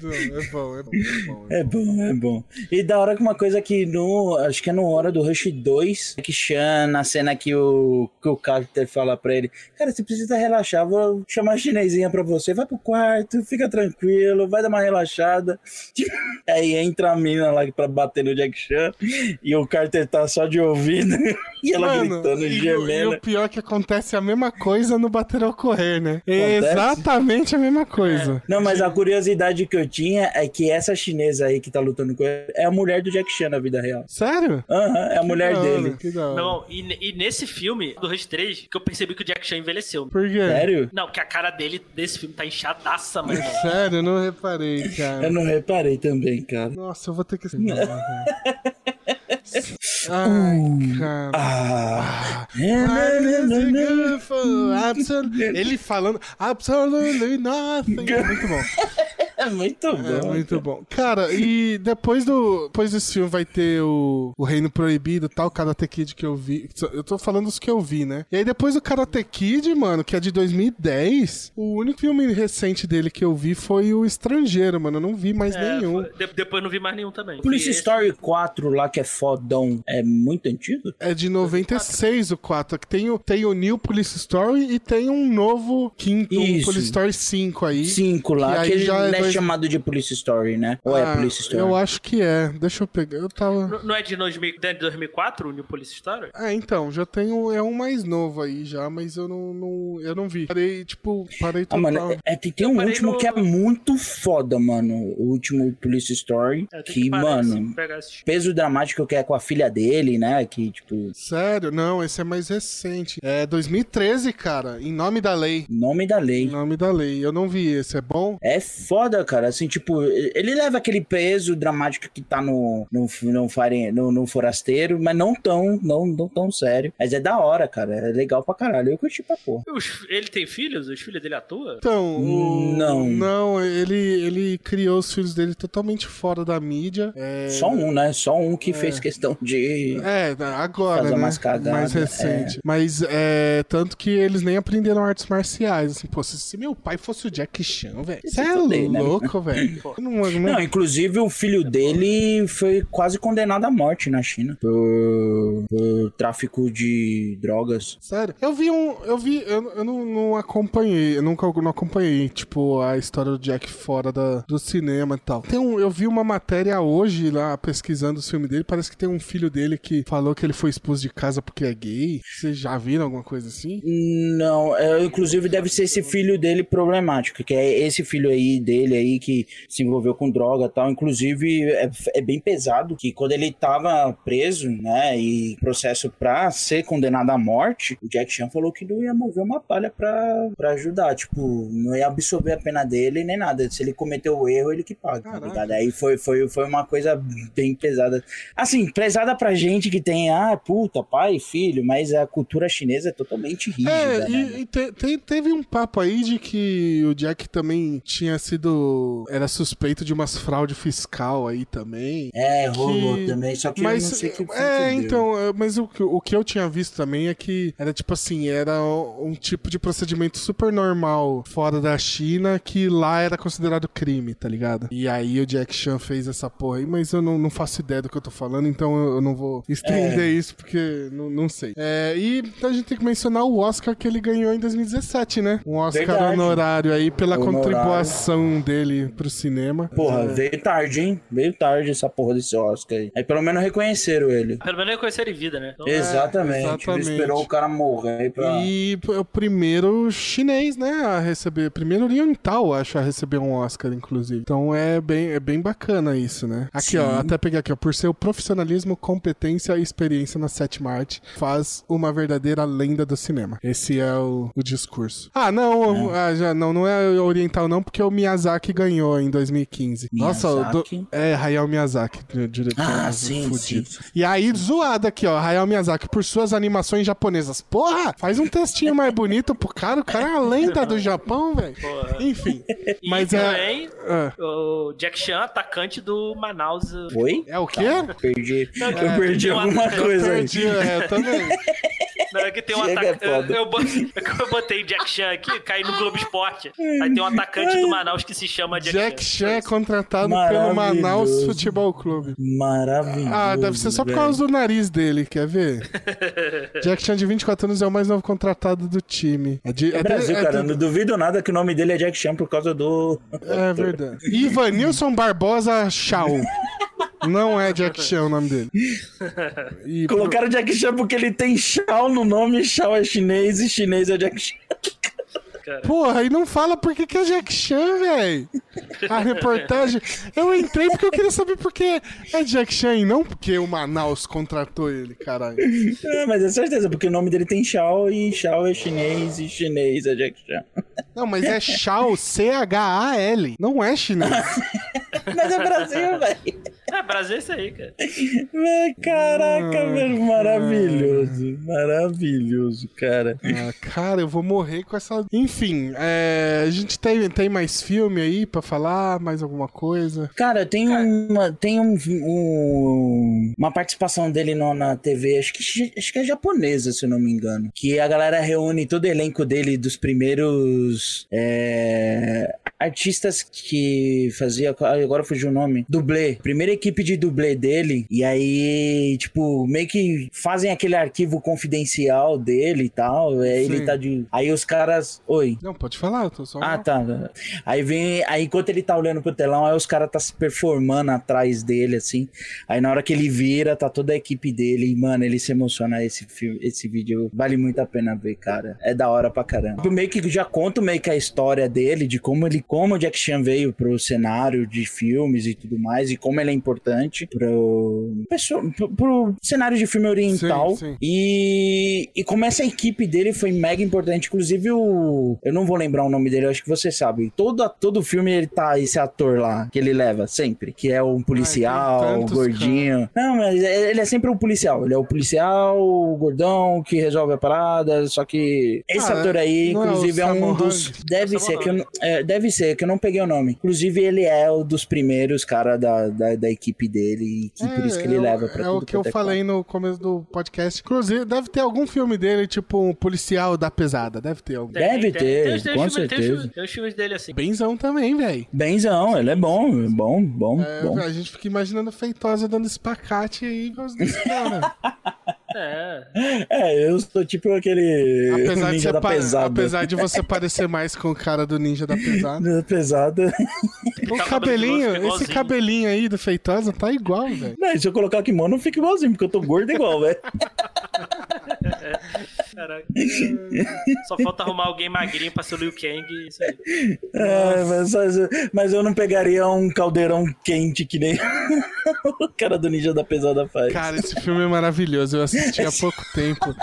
Não, É bom, é bom, é bom. É bom, é bom. E da hora que uma coisa que no. Acho que é no Hora do Rush 2, que Chan, na cena que o, que o Carter fala pra ele: Cara, você precisa relaxar, vou chamar a chinesinha pra você. Vai pro quarto, fica tranquilo, vai dar uma relaxada. Aí entra a mina lá pra bater no Jack Chan e o Carter tá só de ouvido e ela Mano, gritando, e, o- e gemendo. o pior é que acontece a mesma coisa no bater ao correr, né? É exatamente a mesma coisa. Não, mas a curiosidade que eu tinha é que essa chinesa aí que tá lutando com ele é a mulher do Jack Chan na vida real. Sério? Aham, é a mulher Da hora, dele. Que da hora. Não, e, e nesse filme, do Rush 3, que eu percebi que o Jack Chan envelheceu. Por quê? Sério? Não, que a cara dele desse filme tá inchadaça, mano. Sério, eu não reparei, cara. Eu não reparei também, cara. Nossa, eu vou ter que. Não. Ai, cara. Ah. Ele falando absolutely nothing. É muito bom. É muito É bom. muito bom. Cara, e depois do depois desse filme vai ter o, o Reino Proibido tal, Karate Kid que eu vi. Eu tô falando os que eu vi, né? E aí depois do Karate Kid, mano, que é de 2010, o único filme recente dele que eu vi foi o Estrangeiro, mano. Eu não vi mais É, nenhum. foi- de- depois não vi mais nenhum também. Police E esse- Story 4 lá, que é fodão, é muito antigo? É de 96 o 4. Que tem o, tem o New Police Story e tem um novo quinto, um. Police Story 5 aí. 5 lá, E que aí ele já é é chamado de Police Story, né? Ou é Ah, Police Story? Eu acho que é. Deixa eu pegar. Eu tava. Não- Não é de 2000 de 2004, o New Police Story? Ah, então, já tenho. É um mais novo aí já, mas eu não. não eu não vi. Parei, tipo, parei Ah, total. mano, é, é- tem, tem um último no- que é muito foda, mano. O último Police Story. É, tem que, assim, mano, esse- peso dramático que é com a filha dele, né? Que, tipo, Sério? Não, esse é mais recente. É 2013, cara. Em nome da lei. nome da Em lei. nome da lei. Eu não vi esse. É bom? É foda, cara. Assim, tipo, ele leva aquele peso dramático que tá no, no, no, fare- no, no forasteiro, mas não tão, não, não tão sério. Mas é da hora, cara. É legal pra caralho. Eu curti pra porra. Os- Ele tem filhos? Os filhos dele atuam? Então, o... Não. Não, ele, ele criou os filhos dele totalmente fora da mídia. É... Só um, né? Só um que fez questão de. É, agora, Fazer né? umas cagadas, Mais recente. Mas é tanto que eles nem aprenderam artes marciais. Assim, pô, se, se meu pai fosse o Jack Chan, velho. Você é né? Louco, velho. Não, não, inclusive o filho dele foi quase condenado à morte na China por, por tráfico de drogas. Sério? Eu vi um. Eu vi. Eu, eu não, não acompanhei. Eu nunca não acompanhei, tipo, a história do Jack fora da, do cinema e tal. Tem um, eu vi uma matéria hoje lá pesquisando o filme dele. Parece que tem um filho dele que falou que ele foi expulso de casa porque é gay. Vocês já viram alguma coisa assim? Não, é, inclusive deve ser esse filho dele problemático, que é esse filho aí dele aí que se envolveu com droga e tal. Inclusive é, é bem pesado que quando ele tava preso, né, e processo pra ser condenado à morte, o Jack Chan falou que não ia mover uma palha pra, pra ajudar, tipo, não ia absorver a pena dele nem nada. Se ele cometeu o erro, ele que paga, tá? Aí foi, foi, foi uma coisa bem pesada. Assim, pesada pra gente que tem, ah, puta, pai, filho, mas a cultura chinesa é totalmente rígida, É, né? e, e te- te- teve um papo aí de que o Jack também tinha sido meio. Era suspeito de umas fraude fiscal aí também. É, rolou Que- também, só que mas, eu não sei que é, deu. então, é, mas o, que- o que eu tinha visto também é que era tipo assim, era um tipo de procedimento super normal fora da China que lá era considerado crime, tá ligado? E aí o Jack Chan fez essa porra aí, mas eu não, não faço ideia do que eu tô falando, então eu, eu não vou estender É. isso porque não, não sei. É, e então a gente tem que mencionar o Oscar que ele ganhou em 2017, né? Um Oscar Verdade. honorário aí pela Honorário. contribuição dele pro cinema. Porra, É. veio tarde, hein? Veio tarde essa porra desse Oscar aí. Aí pelo menos reconheceram ele. Pelo menos ele em vida, né? Então, exatamente. exatamente. Ele esperou o cara morrer aí pra. E é o primeiro chinês, né, a receber, primeiro oriental, acho, a receber um Oscar, inclusive. Então é bem, é bem bacana isso, né? Aqui, Sim. ó, até pegar aqui, ó, por seu profissionalismo, competência e experiência na sétima arte, faz uma verdadeira lenda do cinema. Esse é o, o discurso. Ah, não, ah, já, não, não é oriental não, porque o Miyazaki ganhou em 2015. Nossa, o do- Miyazaki? é Hayao Miyazaki, diretor Ah, sim, fudido. sim, sim. E aí, zoado aqui, ó, Hayao Miyazaki, por suas animações japonesas. Porra, faz um textinho mais bonito pro cara, o cara é a lenda do Japão, velho. Enfim, E mas é... também é... o Jack Chan, atacante do Manaus. Oi? É o quê? Perdi. Não, eu é, perdi tem uma- alguma eu coisa aí. Perdi, é, eu também. Não, é que tem um atacante. é Eu, eu, é eu botei Jack Chan aqui, caí no Globo Esporte. Aí tem um atacante do Manaus que se chama Jack, Jack Chan é Chan. contratado pelo. Manaus Futebol Clube. Maravilhoso. Ah, deve ser só por velho. causa do nariz dele, quer ver? Jack Chan, de 24 anos, é o mais novo contratado do time. É, de, É Brasil, de- é cara. de- Não duvido nada que o nome dele é Jack Chan por causa do. É verdade. Ivanilson Barbosa Chau. Não é Jack Chan o nome dele. E pro- Colocaram Jack Chan porque ele tem Shao no nome, Shao é chinês e chinês é Jack Chan. Porra, e não fala por que, que é Jack Chan, velho. A reportagem. Eu entrei porque eu queria saber por que é Jack Chan e não porque o Manaus contratou ele, caralho. É, mas é certeza, porque o nome dele tem Shao e Shao é chinês e chinês é Jack Chan. Não, mas é Chao, C-H-A-L. Não é chinês. Mas é Brasil, velho. É, Brasil é isso aí, cara. Caraca, velho. Maravilhoso. Maravilhoso, cara. Ah, cara, eu vou morrer com essa. Enfim, é, a gente tem, tem mais filme aí pra falar? Mais alguma coisa? Cara, tem uma, tem um, um- uma participação dele no- na TV, acho que, acho que é japonesa, se eu não me engano. Que a galera reúne todo o elenco dele dos primeiros é, artistas que fazia. Agora fugiu o nome. Dublê. Primeira equipe de dublê dele. E aí, tipo, meio que fazem aquele arquivo confidencial dele e tal. Aí ele Sim. tá de. Aí os caras. Oi. Não, pode falar, eu tô só. Ah, tá. Aí vem. Aí enquanto ele tá olhando pro telão, aí os caras tá se performando atrás dele, assim. Aí na hora que ele vira, tá toda a equipe dele. E, mano, ele se emociona. Esse, filme, esse vídeo vale muito a pena ver, cara. É da hora pra caramba. Eu meio que já conto meio que a história dele, de como ele, como o Jack Chan veio pro cenário de filmes e tudo mais, e como ele é importante pro, pessoa- pro, pro cenário de filme oriental. Sim, sim. E, e como essa equipe dele foi mega importante. Inclusive, o. Eu não vou lembrar o nome dele, eu acho que você sabe. Todo, todo filme ele tá esse ator lá, que ele leva sempre. Que é um policial, tem um gordinho. Não, mas ele é sempre o policial. Ele é o policial, o gordão que resolve a parada. Só que esse Ah, ator aí, é inclusive, é, um Sammo dos. Deve ser, que eu, é, deve que eu não peguei o nome. Inclusive, ele é o dos primeiros cara da, da, da equipe dele. E que por isso que ele é o- leva pra É tudo o que eu é falei no começo do podcast. Inclusive, deve ter algum filme dele, tipo um policial da pesada. Deve ter algum. Deve ter, com Tem certeza. filmes- tem os filmes dele assim. Benzão também, velho. Benzão, ele é bom, é bom, bom, É, bom. a gente fica imaginando feitosa dando espacate aí cara. É. É, eu sou tipo aquele apesar, de ninja você da pesada. apesar de você parecer mais com o cara do ninja da pesada. Da pesada. O cabelinho, esse cabelinho aí do feitosa tá igual, velho. Se eu colocar kimono, eu fico igualzinho, porque eu tô gordo igual, velho. Caraca. Só falta arrumar alguém magrinho pra ser o Liu Kang e isso aí. É, mas, mas eu não pegaria um caldeirão quente que nem o cara do ninja da pesada faz. Cara, esse filme é maravilhoso. Eu assisti há pouco tempo.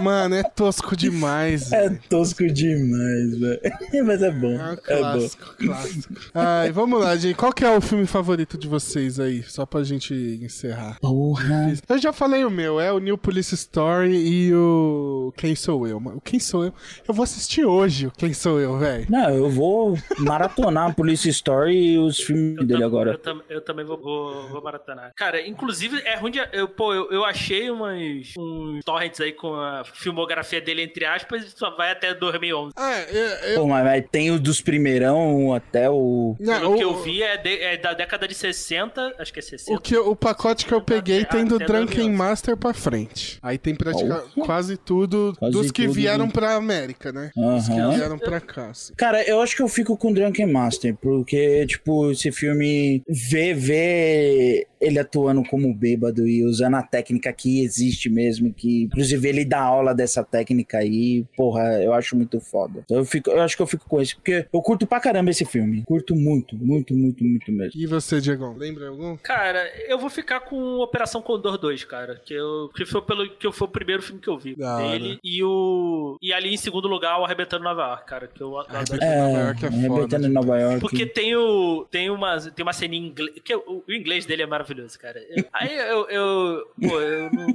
Mano, é tosco demais. É velho. tosco demais, velho. Mas é bom. É um É bom. clássico, clássico. Ai, vamos lá, gente. Qual que é o filme favorito de vocês aí? Só pra gente encerrar. Porra. Eu já falei o meu, é o New Police Story e o Quem Sou Eu. O Quem Sou Eu? Eu vou assistir hoje o Quem Sou Eu, velho. Não, eu vou maratonar a Police Story e os filmes Eu, dele tam- agora. eu, tam- eu também vou, vou, vou maratonar. Cara, inclusive, é ruim de. Eu, pô, eu, eu achei umas, uns torrents aí com a filmografia dele, entre aspas, só vai até 2011. Ah, eu, eu, Pô, mas, mas tem os dos primeirão até o. não, Pelo que o- eu vi, é, de- é da década de 60, acho que é 60. O, que, o pacote que eu peguei tem do Drunken 2011. Master pra frente. Aí tem praticamente quase tudo Dos que tudo, vieram né? pra América, né? Os que vieram pra cá. assim. Cara, eu acho que eu fico com Drunken Master, porque, tipo, esse filme vê, vê ele atuando como bêbado e usando a técnica que existe mesmo, que inclusive ele dá aula dessa técnica aí, porra, eu acho muito foda. Então eu, fico, eu acho que eu fico com esse, porque eu curto pra caramba esse filme. Curto muito, muito, muito, muito mesmo. E você, Diegão? Lembra algum? Cara, eu vou ficar com Operação Condor 2, cara. Que, eu, que, foi pelo, que foi o primeiro filme que eu vi Da hora. E o. E ali em segundo lugar, o Arrebentando Nova York, cara. Que eu adoro. Arrebentando É, Nova York é foda. arrebentando em Nova York. Porque tem o. Tem uma, tem uma cena em inglês. Que o, o inglês dele é maravilhoso, cara. Aí eu. eu pô, eu não,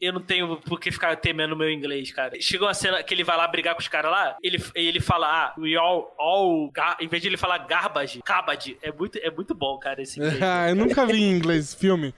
eu não tenho por que ficar temendo o meu inglês, cara. Chegou uma cena que ele vai lá brigar com os caras lá, ele, ele fala, ah, we all. all gar, em vez de ele falar garbage, garbage. É muito, é muito bom, cara, esse inglês. Ah, eu nunca vi em inglês filme.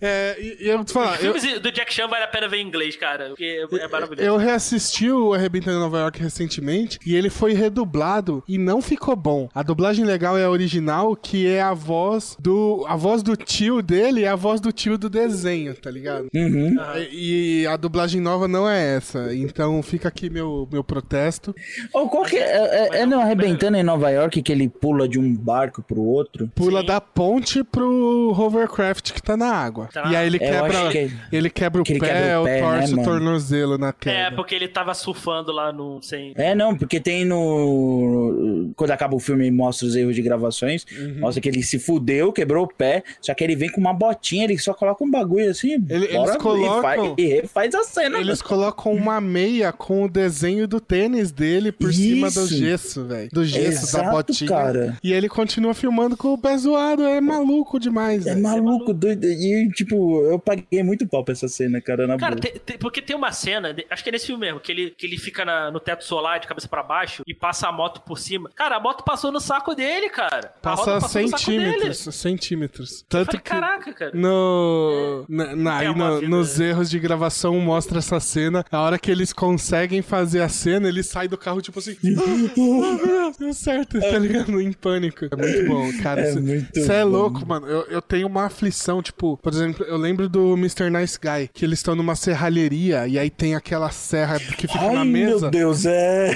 É, e e eu vou te falar, eu, Filmes do Jack Chan vale a pena ver em inglês, cara. Porque é maravilhoso. eu reassisti o Arrebentando em Nova York recentemente e ele foi redublado e não ficou bom. A dublagem legal é a original, que é a voz do. A voz do tio dele é a voz do tio do desenho, tá ligado? Uhum. E e a dublagem nova não é essa. Então fica aqui meu, meu protesto. Oh, qual que é? É, é, é no Arrebentando em Nova York que ele pula de um barco pro outro? Pula Sim. da ponte pro hovercraft que tá na água. Tá. E aí ele Eu quebra, que- ele quebra o que ele pé, quebra o ou pé, né, torce o mano? tornozelo na queda. É, porque ele tava surfando lá no. Sem... É, não, porque tem no. Quando acaba o filme e mostra os erros de gravações, Uhum. mostra que ele se fudeu, quebrou o pé, só que ele vem com uma botinha, ele só coloca um bagulho assim. Ele- bora, eles colocam- E faz, e refaz a cena. Eles colocam uma meia com o desenho do tênis dele por cima do Isso. gesso, velho. Do gesso da Exato, botinha. cara. E ele continua filmando com o pé zoado. É maluco demais, É maluco, doido. E, tipo, eu paguei muito pau pra essa cena, cara, na Cara, boa. porque tem uma cena, acho que é nesse filme mesmo, que ele, que ele fica na- no teto solar de cabeça pra baixo e passa a moto por cima. Cara, a moto passou no saco dele, cara. Passa centímetros. Centímetros. Tanto falei, que. caraca, cara. No, na, na- Tem aí no- nos erros de gravação mostra essa cena. A hora que eles conseguem fazer a cena, ele sai do carro tipo assim. "Ah, meu Deus, deu certo, tá ligado? Em pânico. É muito bom, cara. É Cê- muito cê é bom. louco, mano. Eu, eu tenho uma aflição, tipo, por exemplo, eu lembro do Mr. Nice Guy, que eles estão numa serralheria e aí tem aquela serra que fica Ai, na meu mesa. Deus, é.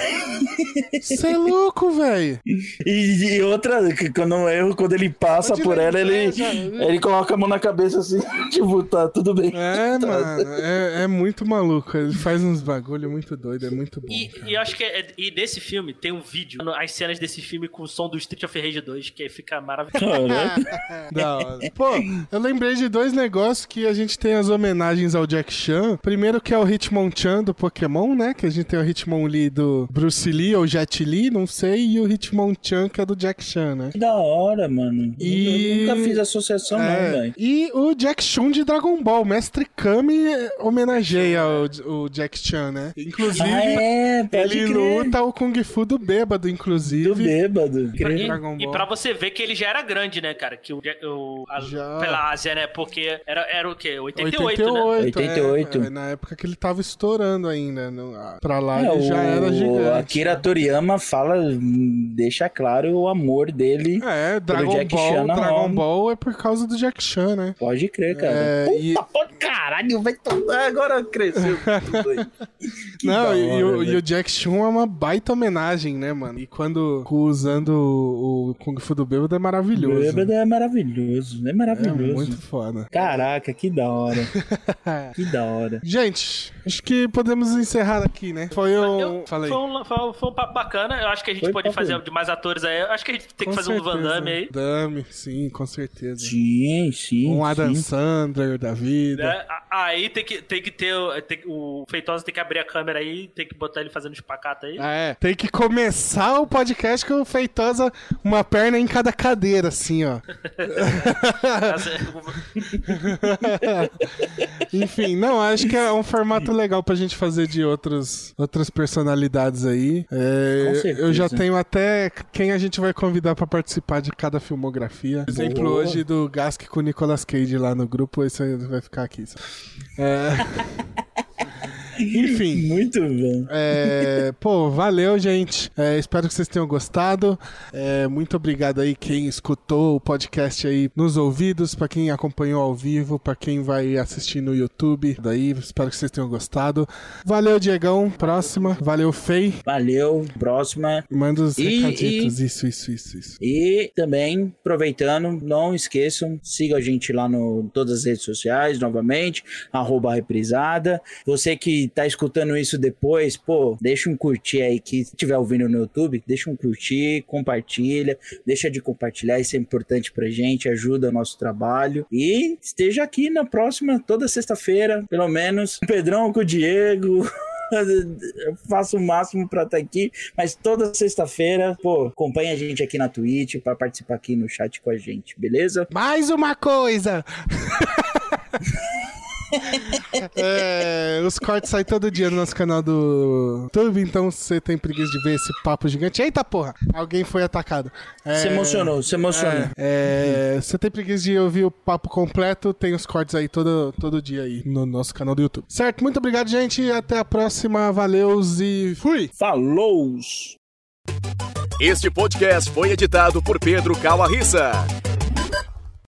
Você é louco, velho. E, e outra, que quando erro, quando ele passa Pode por ela, ele, já- ele coloca a mão na cabeça assim, tipo, tá tudo bem. É, mano, é, é muito maluco. Ele faz uns bagulho muito doido, é muito bom. E, e eu acho que é, e desse filme tem um vídeo, as cenas desse filme com o som do Street of Rage 2, que fica maravilhoso. Da hora. Pô, eu lembrei de dois negócios que a gente tem as homenagens ao Jack Chan. Primeiro que é o Hitmonchan do Pokémon, né? Que a gente tem o Hitmonlee do Bruce Lee ou Jet Li, não sei, e o Hitmonchan que é do Jack Chan, né? Que da hora, mano. E- Eu nunca fiz associação, não, É, velho. e o Jack Chun de Dragon Ball, Mestre Kami homenageia o, o Jack Chan, né? Inclusive, Ah, é, pode ele crer. luta o Kung Fu do bêbado, inclusive. Do bêbado. E, Dragon e pra você ver que ele já era grande, né, cara? Que o, o a, Já. pela Ásia, né? Porque era, era o quê? 88, 88, né? 88. é, é, na época que ele tava estourando ainda. No, a- pra lá É, ele já o era gigante. Akira Toriyama fala, deixa claro o amor dele. É, Dragon Jack Ball, Chan. Dragon Ball é por causa do Jack Chan, né? Pode crer, cara. É, Puta e- porra, caralho, vai tomar. Agora cresceu Não, da e, hora, o, e o Jack Chun é uma baita homenagem, né, mano? E quando usando o, o Kung Fu do Bêbado é maravilhoso. Bêbado é maravilhoso, é É maravilhoso. muito foda. Caraca, que da hora. que da hora. Gente, acho que podemos encerrar aqui, né? Foi um. Eu- Falei. foi, um, foi, um- foi um papo bacana. Eu acho que a gente Foi pode papo fazer de mais atores aí. Eu acho que a gente tem Com que fazer um Van certeza. Damme aí. Damme, sim, com certeza. Sim, sim. Um Adam sim. Sandler da vida. A- Aí tem que, tem que ter o- tem- o, Feitosa tem que abrir a câmera aí, tem que botar ele fazendo espacata aí. Ah, é. Tem que começar o podcast com o Feitosa, uma perna em cada cadeira, assim, ó. Enfim, não, acho que é um formato legal pra gente fazer de outros, outras personalidades aí. É, eu já tenho até quem a gente vai convidar pra participar de cada filmografia. Por exemplo, Boa. hoje do Gask com o Nicolas Cage lá no grupo, esse aí vai ficar aqui. É... Enfim. Muito bom. É, pô, valeu, gente. É, espero que vocês tenham gostado. É, muito obrigado aí quem escutou o podcast aí nos ouvidos, pra quem acompanhou ao vivo, pra quem vai assistir no YouTube. Daí, espero que vocês tenham gostado. Valeu, Diegão. Próxima. Valeu, Fei. Valeu, próxima. Manda os E- recaditos. Isso, isso, isso, isso. E também, aproveitando, não esqueçam, siga a gente lá no todas as redes sociais, novamente, arroba reprisada. Você que tá escutando isso depois, pô, deixa um curtir aí, que estiver ouvindo no YouTube, deixa um curtir, compartilha, deixa de compartilhar, isso é importante pra gente, ajuda o nosso trabalho. E esteja aqui na próxima, toda sexta-feira, pelo menos, o Pedrão, com o Diego... Eu faço o máximo pra estar aqui, mas toda sexta-feira, pô, acompanha a gente aqui na Twitch pra participar aqui no chat com a gente, beleza? Mais uma coisa! É, os cortes saem todo dia no nosso canal do YouTube, então se você tem preguiça de ver esse papo gigante. Eita porra! Alguém foi atacado. É, Se emocionou, se emocionou. É, é, se você tem preguiça de ouvir o papo completo, tem os cortes aí todo, todo dia aí no nosso canal do YouTube. Certo? Muito obrigado, gente. Até a próxima. Valeus e fui! Falou! Este podcast foi editado por Pedro Calarissa.